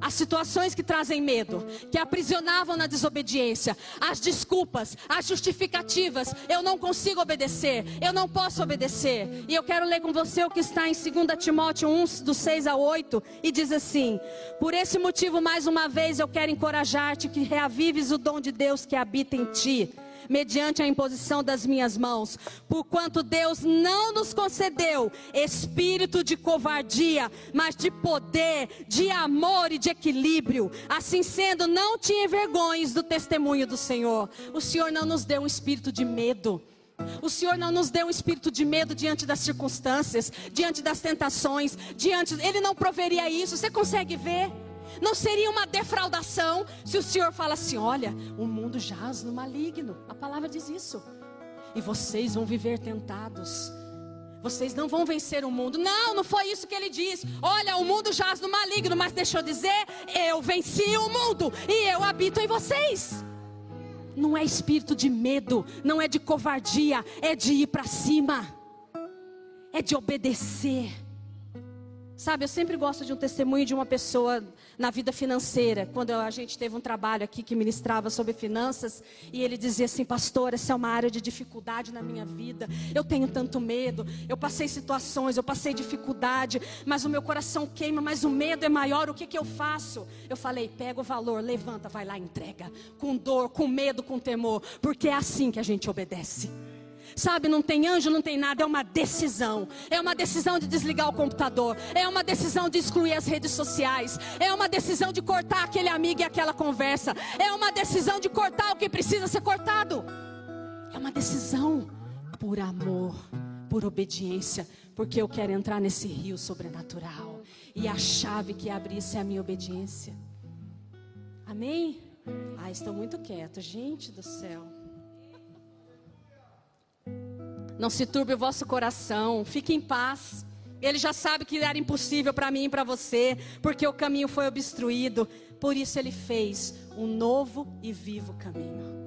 as situações que trazem medo, que aprisionavam na desobediência, as desculpas, as justificativas. Eu não consigo obedecer, eu não posso obedecer. E eu quero ler com você o que está em 2 Timóteo 1, do 6 a 8, e diz assim: Por esse motivo, mais uma vez, eu quero encorajar-te que reavives o dom de Deus que habita em ti mediante a imposição das minhas mãos, porquanto Deus não nos concedeu espírito de covardia, mas de poder, de amor e de equilíbrio. Assim sendo, não te envergonhes do testemunho do Senhor. O Senhor não nos deu um espírito de medo. O Senhor não nos deu um espírito de medo diante das circunstâncias, diante das tentações, diante. Ele não proveria isso. Você consegue ver? Não seria uma defraudação se o Senhor fala assim: olha, o mundo jaz no maligno. A palavra diz isso. E vocês vão viver tentados. Vocês não vão vencer o mundo. Não, não foi isso que ele disse. Olha, o mundo jaz no maligno, mas deixa eu dizer, eu venci o mundo e eu habito em vocês. Não é espírito de medo, não é de covardia, é de ir para cima. É de obedecer. Sabe, eu sempre gosto de um testemunho de uma pessoa na vida financeira. Quando a gente teve um trabalho aqui que ministrava sobre finanças, e ele dizia assim: Pastor, essa é uma área de dificuldade na minha vida. Eu tenho tanto medo. Eu passei situações, eu passei dificuldade, mas o meu coração queima, mas o medo é maior. O que, que eu faço? Eu falei: Pega o valor, levanta, vai lá, entrega. Com dor, com medo, com temor, porque é assim que a gente obedece. Sabe, não tem anjo, não tem nada, é uma decisão. É uma decisão de desligar o computador, é uma decisão de excluir as redes sociais, é uma decisão de cortar aquele amigo e aquela conversa, é uma decisão de cortar o que precisa ser cortado. É uma decisão por amor, por obediência, porque eu quero entrar nesse rio sobrenatural. E a chave que abre isso é a minha obediência. Amém? Ah, estou muito quieto, gente do céu. Não se turbe o vosso coração, fique em paz. Ele já sabe que era impossível para mim e para você, porque o caminho foi obstruído. Por isso ele fez um novo e vivo caminho.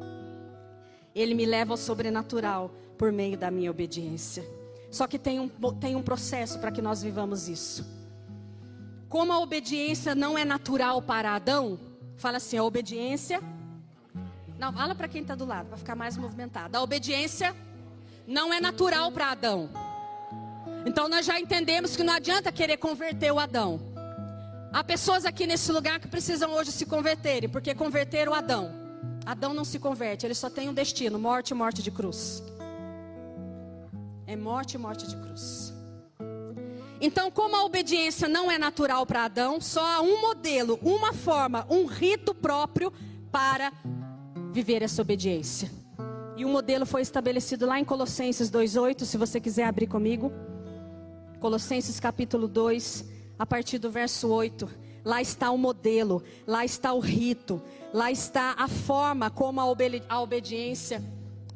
Ele me leva ao sobrenatural por meio da minha obediência. Só que tem um, tem um processo para que nós vivamos isso. como a obediência não é natural para Adão, fala assim: a obediência. Não, fala para quem está do lado, para ficar mais movimentado. A obediência não é natural para Adão. Então nós já entendemos que não adianta querer converter o Adão. Há pessoas aqui nesse lugar que precisam hoje se converterem, porque converteram o Adão. Adão não se converte, ele só tem um destino: morte morte de cruz. É morte morte de cruz. Então, como a obediência não é natural para Adão, só há um modelo, uma forma, um rito próprio para viver essa obediência. E o modelo foi estabelecido lá em Colossenses 2:8, se você quiser abrir comigo. Colossenses capítulo 2, a partir do verso 8. Lá está o modelo, lá está o rito, lá está a forma como a, obedi a obediência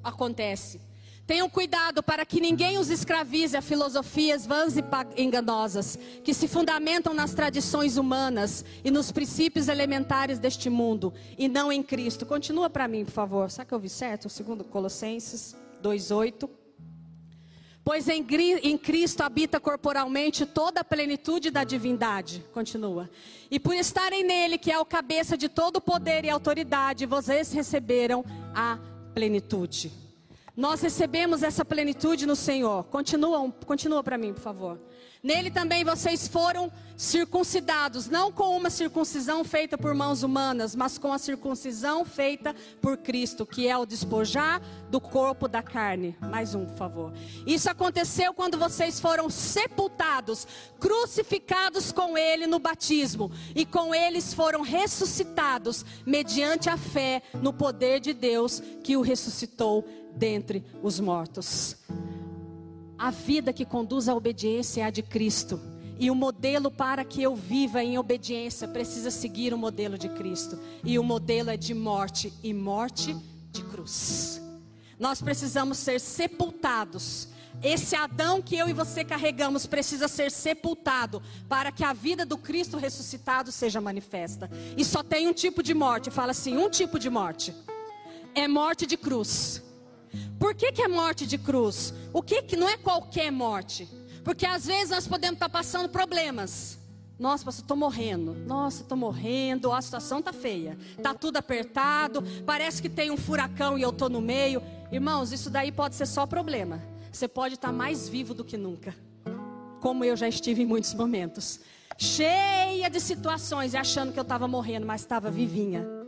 acontece. Tenham cuidado para que ninguém os escravize a filosofias vãs e enganosas, que se fundamentam nas tradições humanas e nos princípios elementares deste mundo, e não em Cristo. Continua para mim, por favor. Será que eu vi certo? Segundo Colossenses 2:8. Pois em, em, Cristo habita corporalmente toda a plenitude da divindade. Continua. E por estarem nele, que é o cabeça de todo poder e autoridade, vocês receberam a plenitude. Nós recebemos essa plenitude no Senhor. Continua, continua para mim, por favor. Nele também vocês foram circuncidados, não com uma circuncisão feita por mãos humanas, mas com a circuncisão feita por Cristo, que é o despojar do corpo da carne. Mais um, por favor. Isso aconteceu quando vocês foram sepultados, crucificados com ele no batismo, e com eles foram ressuscitados mediante a fé no poder de Deus que o ressuscitou dentre os mortos. A vida que conduz à obediência é a de Cristo. E o modelo para que eu viva em obediência precisa seguir o modelo de Cristo. E o modelo é de morte e morte de cruz. Nós precisamos ser sepultados. Esse Adão que eu e você carregamos precisa ser sepultado para que a vida do Cristo ressuscitado seja manifesta. E só tem um tipo de morte. Fala assim: um tipo de morte. É morte de cruz. Por que, que é morte de cruz? O que, que não é qualquer morte? Porque às vezes nós podemos estar passando problemas. Nossa, pastor, estou morrendo. Nossa, estou morrendo. A situação está feia. Está tudo apertado. Parece que tem um furacão e eu estou no meio. Irmãos, isso daí pode ser só problema. Você pode estar mais vivo do que nunca. Como eu já estive em muitos momentos. Cheia de situações e achando que eu estava morrendo, mas estava vivinha.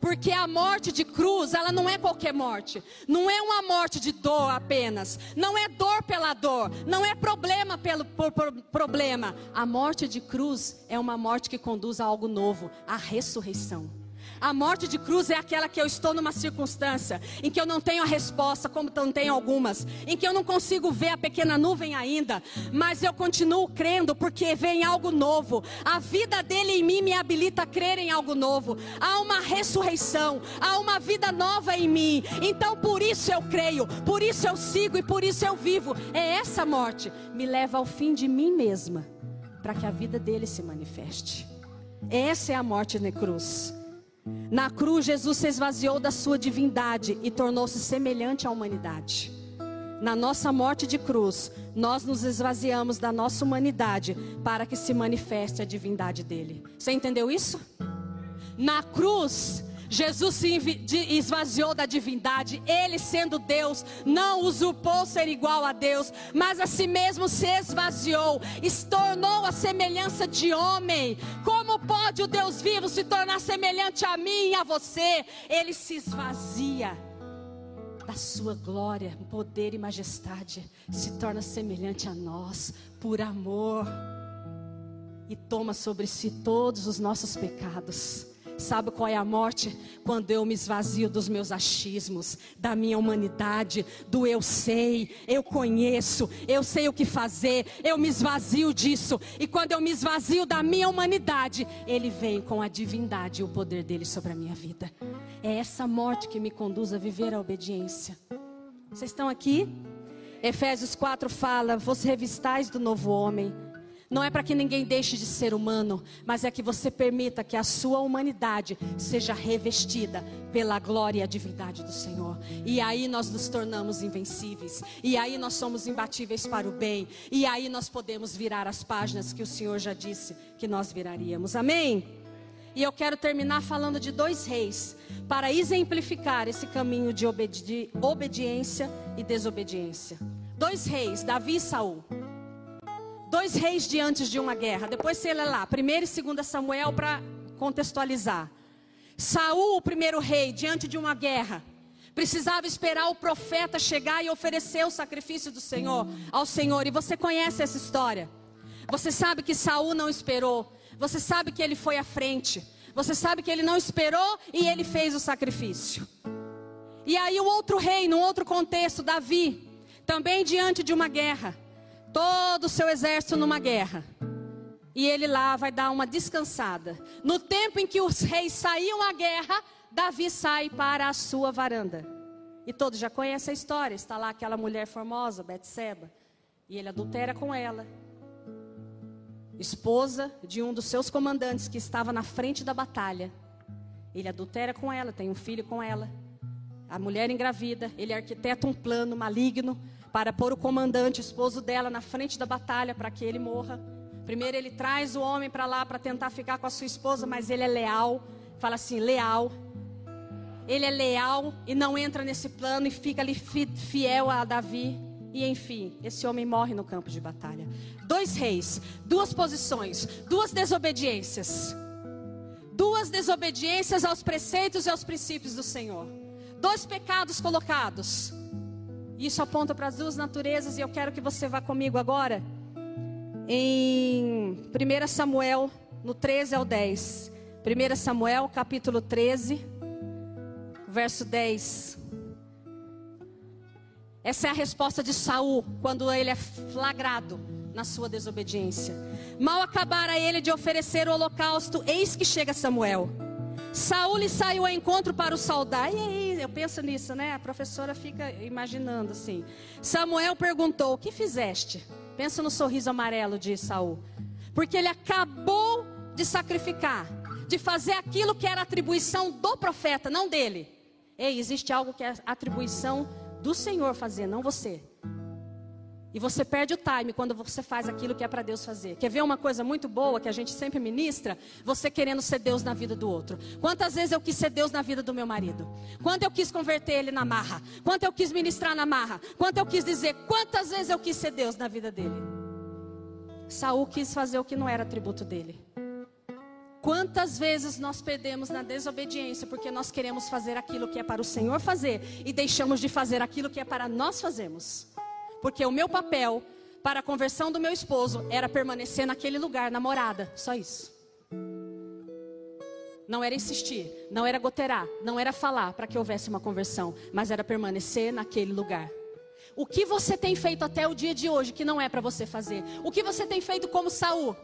Porque a morte de cruz, ela não é qualquer morte. Não é uma morte de dor apenas. Não é dor pela dor. Não é problema pelo por, por, problema. A morte de cruz é uma morte que conduz a algo novo a ressurreição. A morte de cruz é aquela que eu estou numa circunstância em que eu não tenho a resposta, como não tenho algumas, em que eu não consigo ver a pequena nuvem ainda, mas eu continuo crendo porque vem algo novo. A vida dele em mim me habilita a crer em algo novo. Há uma ressurreição, há uma vida nova em mim. Então por isso eu creio, por isso eu sigo e por isso eu vivo. É essa morte me leva ao fim de mim mesma, para que a vida dele se manifeste. Essa é a morte na cruz. Na cruz, Jesus se esvaziou da sua divindade e tornou-se semelhante à humanidade. Na nossa morte de cruz, nós nos esvaziamos da nossa humanidade para que se manifeste a divindade dele. Você entendeu isso? Na cruz, Jesus se esvaziou da divindade, ele sendo Deus, não usurpou ser igual a Deus, mas a si mesmo se esvaziou, se tornou a semelhança de homem. Como pode o Deus vivo se tornar semelhante a mim e a você? Ele se esvazia da sua glória, poder e majestade, se torna semelhante a nós por amor e toma sobre si todos os nossos pecados Sabe qual é a morte? Quando eu me esvazio dos meus achismos, da minha humanidade, do eu sei, eu conheço, eu sei o que fazer, eu me esvazio disso. E quando eu me esvazio da minha humanidade, Ele vem com a divindade e o poder dele sobre a minha vida. É essa morte que me conduz a viver a obediência. Vocês estão aqui? Efésios 4 fala: Vos revistais do novo homem Não é para que ninguém deixe de ser humano, mas é que você permita que a sua humanidade seja revestida pela glória e a divindade do Senhor. E aí nós nos tornamos invencíveis. E aí nós somos imbatíveis para o bem. E aí nós podemos virar as páginas que o Senhor já disse que nós viraríamos. Amém? E eu quero terminar falando de dois reis, para exemplificar esse caminho de obedi obediência e desobediência. Dois reis, Davi e Saul dois reis diante de uma guerra. Depois você lê lá, 1 e 2 Samuel para contextualizar. Saul, o primeiro rei, diante de uma guerra, precisava esperar o profeta chegar e oferecer o sacrifício do Senhor ao Senhor. E você conhece essa história. Você sabe que Saul não esperou. Você sabe que ele foi à frente. Você sabe que ele não esperou e ele fez o sacrifício. E aí o outro rei, num outro contexto, Davi, também diante de uma guerra todo o seu exército numa guerra. E ele lá vai dar uma descansada. No tempo em que os reis saíam à guerra, Davi sai para a sua varanda. E todos já conhecem a história. Está lá aquela mulher formosa, Betseba, e ele adultera com ela. Esposa de um dos seus comandantes que estava na frente da batalha. Ele adultera com ela, tem um filho com ela. A mulher engravida, ele arquiteta um plano maligno para pôr o comandante, esposo dela, na frente da batalha para que ele morra. Primeiro ele traz o homem para lá para tentar ficar com a sua esposa, mas ele é leal. Fala assim, leal. Ele é leal e não entra nesse plano e fica ali fiel a Davi. E enfim, esse homem morre no campo de batalha. Dois reis, duas posições, duas desobediências. Duas desobediências aos preceitos e aos princípios do Senhor. Dois pecados colocados. Isso aponta para as duas naturezas e eu quero que você vá comigo agora em 1 Samuel, no 13 ao 10. 1 Samuel, capítulo 13, verso 10. Essa é a resposta de Saul quando ele é flagrado na sua desobediência. Mal acabara ele de oferecer o holocausto, eis que chega Samuel. Lhe saiu ao encontro para o saudar. E aí, eu penso nisso, né? A professora fica imaginando assim. Samuel perguntou: O que fizeste? Pensa no sorriso amarelo de Saul. Porque ele acabou de sacrificar, de fazer aquilo que era atribuição do profeta, não dele. Ei, existe algo que é atribuição do Senhor fazer, não você. E você perde o time quando você faz aquilo que é para Deus fazer. Quer ver uma coisa muito boa que a gente sempre ministra? Você querendo ser Deus na vida do outro. Quantas vezes eu quis ser Deus na vida do meu marido? Quanto eu quis converter ele na marra? Quanto eu quis ministrar na marra? Quanto eu quis dizer? Quantas vezes eu quis ser Deus na vida dele? Saul quis fazer o que não era atributo dele. Quantas vezes nós perdemos na desobediência porque nós queremos fazer aquilo que é para o Senhor fazer e deixamos de fazer aquilo que é para nós fazermos? Porque o meu papel para a conversão do meu esposo era permanecer naquele lugar, na morada, só isso. Não era insistir, não era goterar, não era falar para que houvesse uma conversão, mas era permanecer naquele lugar. O que você tem feito até o dia de hoje que não é para você fazer? O que você tem feito como Saul?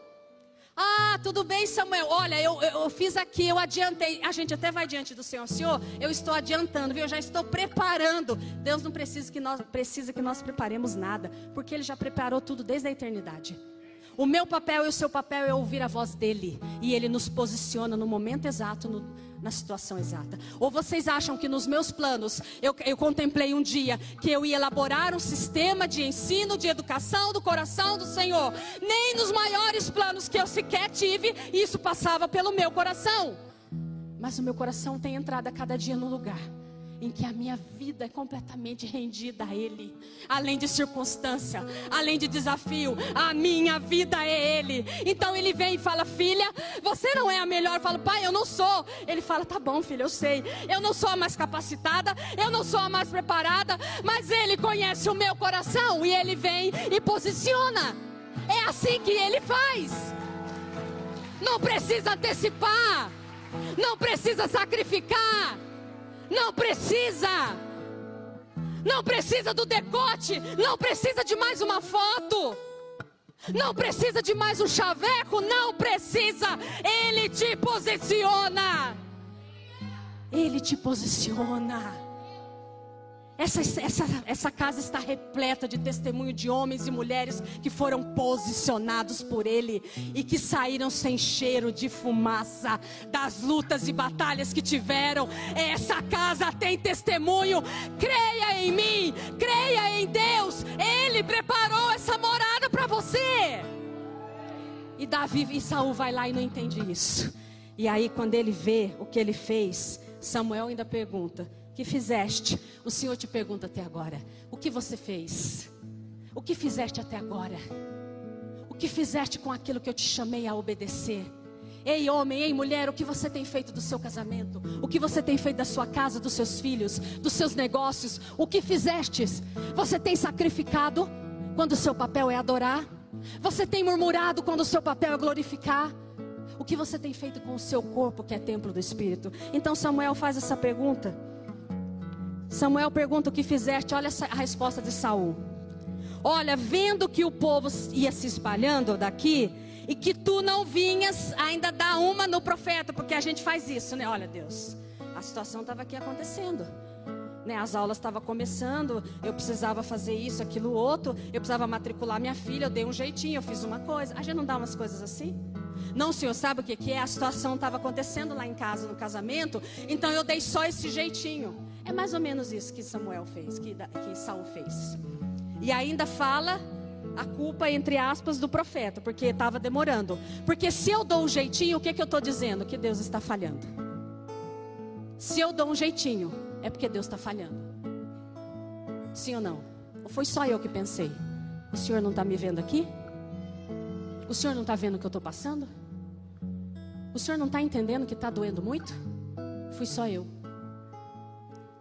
Ah, tudo bem, Samuel. Olha, eu, eu, fiz aqui, eu adiantei. A gente até vai diante do Senhor. Senhor, eu estou adiantando, viu? Eu já estou preparando. Deus não precisa que nós, precisa que nós preparemos nada, porque Ele já preparou tudo desde a eternidade. O meu papel e o seu papel é ouvir a voz dele. E ele nos posiciona no momento exato, no, na situação exata. Ou vocês acham que nos meus planos, eu, eu contemplei um dia que eu ia elaborar um sistema de ensino, de educação do coração do Senhor. Nem nos maiores planos que eu sequer tive, isso passava pelo meu coração. Mas o meu coração tem entrado a cada dia no lugar em que a minha vida é completamente rendida a Ele. Além de circunstância, além de desafio, a minha vida é Ele. Então Ele vem e fala: Filha, você não é a melhor. Eu falo, Pai, eu não sou. Ele fala: Tá bom, filha, eu sei. Eu não sou a mais capacitada, eu não sou a mais preparada, mas Ele conhece o meu coração e Ele vem e posiciona. É assim que Ele faz. Não precisa antecipar, não precisa sacrificar. Não precisa. Não precisa do decote. Não precisa de mais uma foto. Não precisa de mais um chaveco. Não precisa. Ele te posiciona. Ele te posiciona. Essa, essa, essa casa está repleta de testemunho de homens e mulheres que foram posicionados por Ele e que saíram sem cheiro de fumaça das lutas e batalhas que tiveram. Essa casa tem testemunho. Creia em mim, creia em Deus. Ele preparou essa morada para você. E Davi e Saul vai lá e não entende isso. E aí, quando ele vê o que ele fez, Samuel ainda pergunta: que fizeste? O Senhor te pergunta até agora: o que você fez? O que fizeste até agora? O que fizeste com aquilo que eu te chamei a obedecer? Ei, homem, ei, mulher, o que você tem feito do seu casamento? O que você tem feito da sua casa, dos seus filhos, dos seus negócios? O que fizestes? Você tem sacrificado quando o seu papel é adorar? Você tem murmurado quando o seu papel é glorificar? O que você tem feito com o seu corpo, que é templo do Espírito? Então Samuel faz essa pergunta. Samuel pergunta o que fizeste, olha a resposta de Saul. Olha, vendo que o povo ia se espalhando daqui e que tu não vinhas, ainda dá uma no profeta, porque a gente faz isso, né? Olha, Deus, a situação estava aqui acontecendo. Né, as aulas estavam começando, eu precisava fazer isso, aquilo, outro, eu precisava matricular minha filha, eu dei um jeitinho, eu fiz uma coisa. A gente não dá umas coisas assim? Não, senhor, sabe o que, que é? A situação estava acontecendo lá em casa, no casamento, então eu dei só esse jeitinho. É mais ou menos isso que Samuel fez, que, que Saul fez. E ainda fala a culpa, entre aspas, do profeta, porque estava demorando. Porque se eu dou um jeitinho, o que, que eu estou dizendo? Que Deus está falhando. Se eu dou um jeitinho, é porque Deus está falhando. Sim ou não? Ou foi só eu que pensei? O senhor não está me vendo aqui? O senhor não está vendo o que eu estou passando? O senhor não está entendendo que está doendo muito? Fui só eu.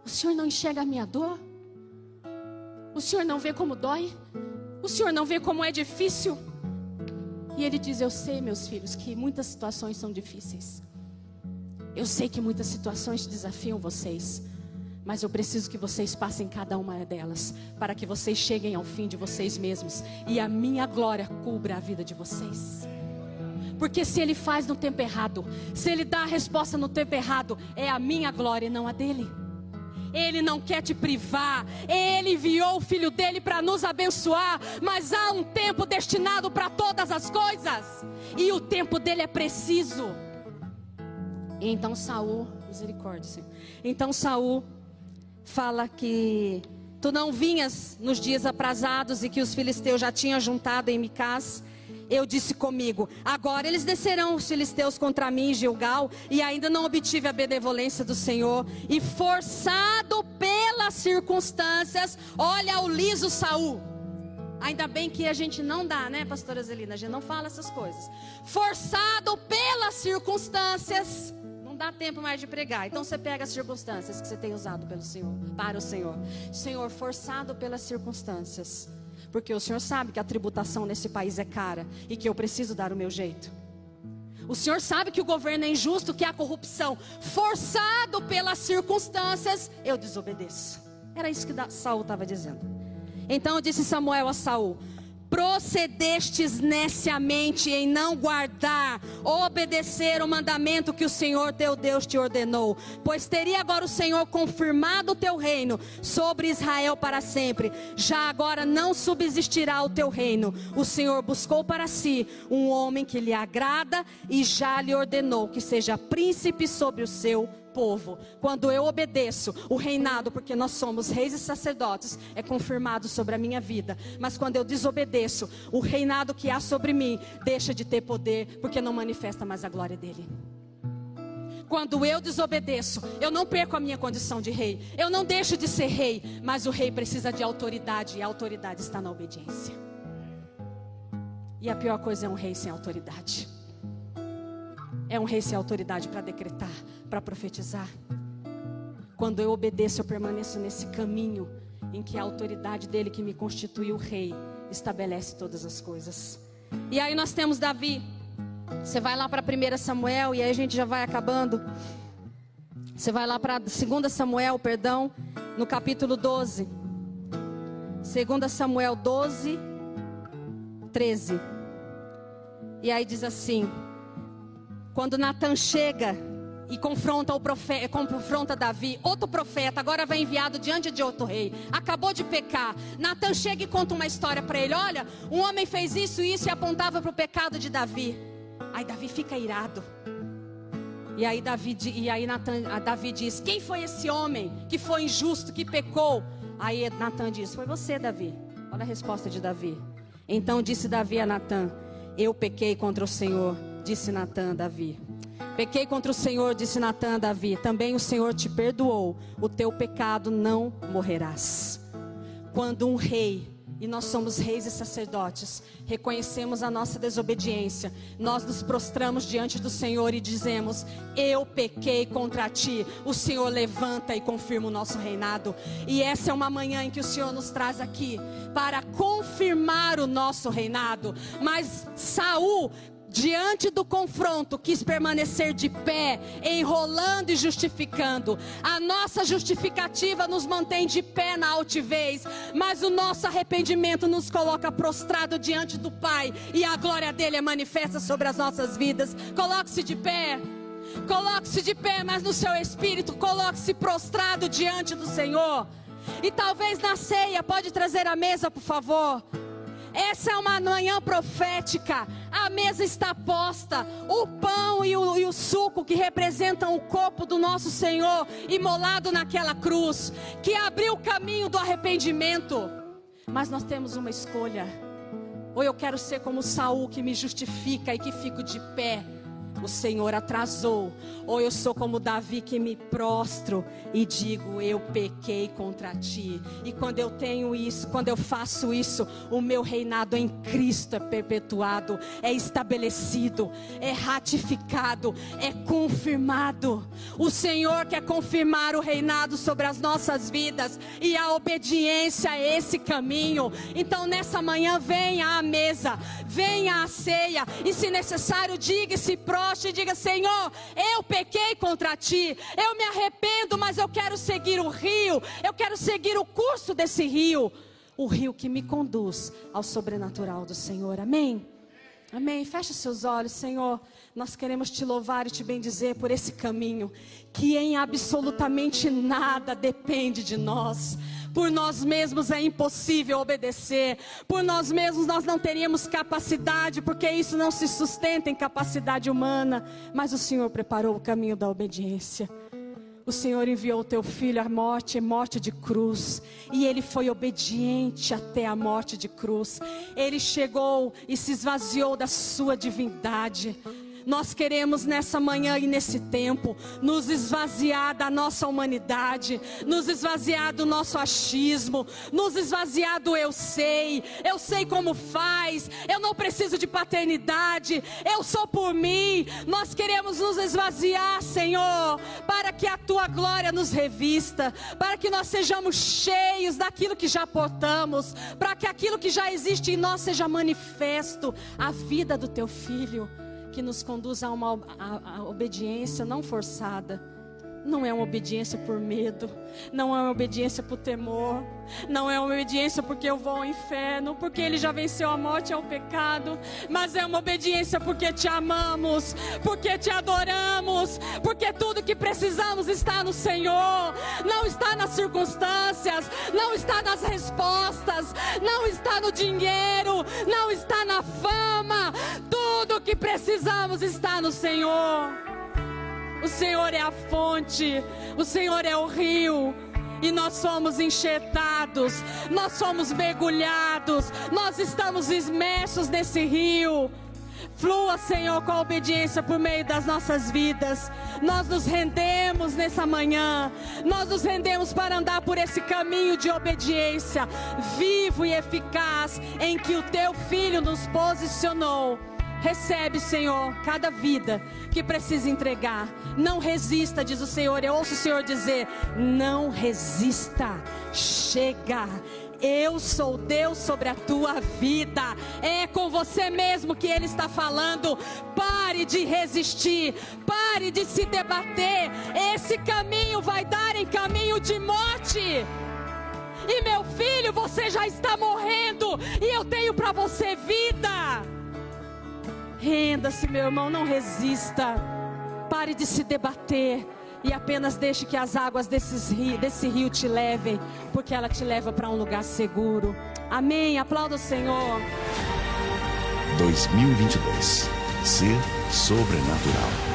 O Senhor não enxerga a minha dor? O Senhor não vê como dói? O Senhor não vê como é difícil? E ele diz: Eu sei, meus filhos, que muitas situações são difíceis. Eu sei que muitas situações desafiam vocês. Mas eu preciso que vocês passem cada uma delas, para que vocês cheguem ao fim de vocês mesmos e a minha glória cubra a vida de vocês. Porque se ele faz no tempo errado, se ele dá a resposta no tempo errado, é a minha glória e não a dele. Ele não quer te privar. Ele enviou o filho dele para nos abençoar, mas há um tempo destinado para todas as coisas. E o tempo dele é preciso. Então Saul, misericórdia, Senhor. Então Saul fala que tu não vinhas nos dias aprazados e que os filisteus já tinham juntado em Micás eu disse comigo: agora eles descerão os filisteus contra mim em Gilgal, e ainda não obtive a benevolência do Senhor, e forçado pelas circunstâncias, olha o liso Saul. Ainda bem que a gente não dá, né, pastora Zelina? A gente não fala essas coisas. Forçado pelas circunstâncias, não dá tempo mais de pregar. Então você pega as circunstâncias que você tem usado pelo Senhor, para o Senhor. Senhor, forçado pelas circunstâncias porque o Senhor sabe que a tributação nesse país é cara e que eu preciso dar o meu jeito. O Senhor sabe que o governo é injusto, que há corrupção. Forçado pelas circunstâncias, eu desobedeço. Era isso que Saul estava dizendo. Então disse Samuel a Saul: procedestes neciamente em não guardar, obedecer o mandamento que o Senhor teu Deus te ordenou, pois teria agora o Senhor confirmado o teu reino sobre Israel para sempre. Já agora não subsistirá o teu reino. O Senhor buscou para si um homem que lhe agrada e já lhe ordenou que seja príncipe sobre o seu povo. Quando eu obedeço, o reinado, porque nós somos reis e sacerdotes, é confirmado sobre a minha vida. Mas quando eu desobedeço, o reinado que há sobre mim deixa de ter poder, porque não manifesta mais a glória dele. Quando eu desobedeço, eu não perco a minha condição de rei. Eu não deixo de ser rei, mas o rei precisa de autoridade e a autoridade está na obediência. E a pior coisa é um rei sem autoridade. É um rei sem autoridade para decretar, para profetizar. Quando eu obedeço, eu permaneço nesse caminho em que a autoridade dele, que me constituiu rei, estabelece todas as coisas. E aí nós temos Davi. Você vai lá para 1 Samuel e aí a gente já vai acabando. Você vai lá para 2 Samuel, perdão, no capítulo 12. 2 Samuel 12, 13. E aí diz assim: quando Natan chega e confronta o profeta, confronta Davi, outro profeta, agora vai enviado diante de outro rei. Acabou de pecar. Natan chega e conta uma história para ele: olha, um homem fez isso e isso e apontava para o pecado de Davi. Aí Davi fica irado. E aí Davi, e aí Natan, Davi diz: Quem foi esse homem que foi injusto, que pecou? Aí Natan diz: Foi você, Davi. Olha a resposta de Davi. Então disse Davi a Natan: Eu pequei contra o Senhor, disse Natan a Davi. Pequei contra o Senhor, disse Natan a Davi. Também o Senhor te perdoou. O teu pecado não morrerás. Quando um rei e nós somos reis e sacerdotes, reconhecemos a nossa desobediência, nós nos prostramos diante do Senhor e dizemos: Eu pequei contra ti. O Senhor levanta e confirma o nosso reinado. E essa é uma manhã em que o Senhor nos traz aqui para confirmar o nosso reinado. Mas Saul diante do confronto, quis permanecer de pé, enrolando e justificando. A nossa justificativa nos mantém de pé na altivez, mas o nosso arrependimento nos coloca prostrado diante do Pai, e a glória dele é manifesta sobre as nossas vidas. Coloque-se de pé. Coloque-se de pé, mas no seu espírito, coloque-se prostrado diante do Senhor. E talvez na ceia, pode trazer a mesa, por favor. Essa é uma manhã profética. A mesa está posta. O pão e o, e o suco que representam o corpo do nosso Senhor imolado naquela cruz, que abriu o caminho do arrependimento. Mas nós temos uma escolha. Ou eu quero ser como Saul que me justifica e que fico de pé o Senhor atrasou, ou eu sou como Davi que me prostro e digo: Eu pequei contra ti. E quando eu tenho isso, quando eu faço isso, o meu reinado em Cristo é perpetuado, é estabelecido, é ratificado, é confirmado. O Senhor quer confirmar o reinado sobre as nossas vidas e a obediência a esse caminho. Então, nessa manhã, venha à mesa, venha à ceia, e se necessário, diga-se próximo e diga: Senhor, eu pequei contra ti, eu me arrependo, mas eu quero seguir o rio, eu quero seguir o curso desse rio, o rio que me conduz ao sobrenatural do Senhor. Amém? Amém. Feche seus olhos, Senhor. Nós queremos te louvar e te bendizer por esse caminho que em absolutamente nada depende de nós. Por nós mesmos é impossível obedecer. Por nós mesmos nós não teríamos capacidade, porque isso não se sustenta em capacidade humana. Mas o Senhor preparou o caminho da obediência. O Senhor enviou o teu filho à morte, morte de cruz, e ele foi obediente até a morte de cruz. Ele chegou e se esvaziou da sua divindade nós queremos nessa manhã e nesse tempo nos esvaziar da nossa humanidade, nos esvaziar do nosso achismo, nos esvaziar do eu sei, eu sei como faz, eu não preciso de paternidade, eu sou por mim. Nós queremos nos esvaziar, Senhor, para que a tua glória nos revista, para que nós sejamos cheios daquilo que já portamos, para que aquilo que já existe em nós seja manifesto a vida do teu filho que nos conduz a uma a, a obediência não forçada. Não é uma obediência por medo, não é uma obediência por temor, não é uma obediência porque eu vou ao inferno, porque ele já venceu a morte e o pecado, mas é uma obediência porque te amamos, porque te adoramos, porque tudo que precisamos está no Senhor, não está nas circunstâncias, não está nas respostas, não está no dinheiro, não está na fama, tudo que precisamos está no Senhor. O Senhor é a fonte, o Senhor é o rio. E nós somos enxertados, nós somos mergulhados, nós estamos imersos nesse rio. Flua, Senhor, com a obediência por meio das nossas vidas. Nós nos rendemos nessa manhã. Nós nos rendemos para andar por esse caminho de obediência vivo e eficaz em que o teu filho nos posicionou. Recebe, Senhor, cada vida que precisa entregar. Não resista, diz o Senhor. Eu ouço o Senhor dizer: não resista. Chega. Eu sou Deus sobre a tua vida. É com você mesmo que Ele está falando. Pare de resistir. Pare de se debater. Esse caminho vai dar em caminho de morte. E meu filho, você já está morrendo. E eu tenho para você vida. Renda-se, meu irmão, não resista. Pare de se debater e apenas deixe que as águas desse rio te levem, porque ela te leva para um lugar seguro. Amém. Aplauda o Senhor. 2022. Ser sobrenatural.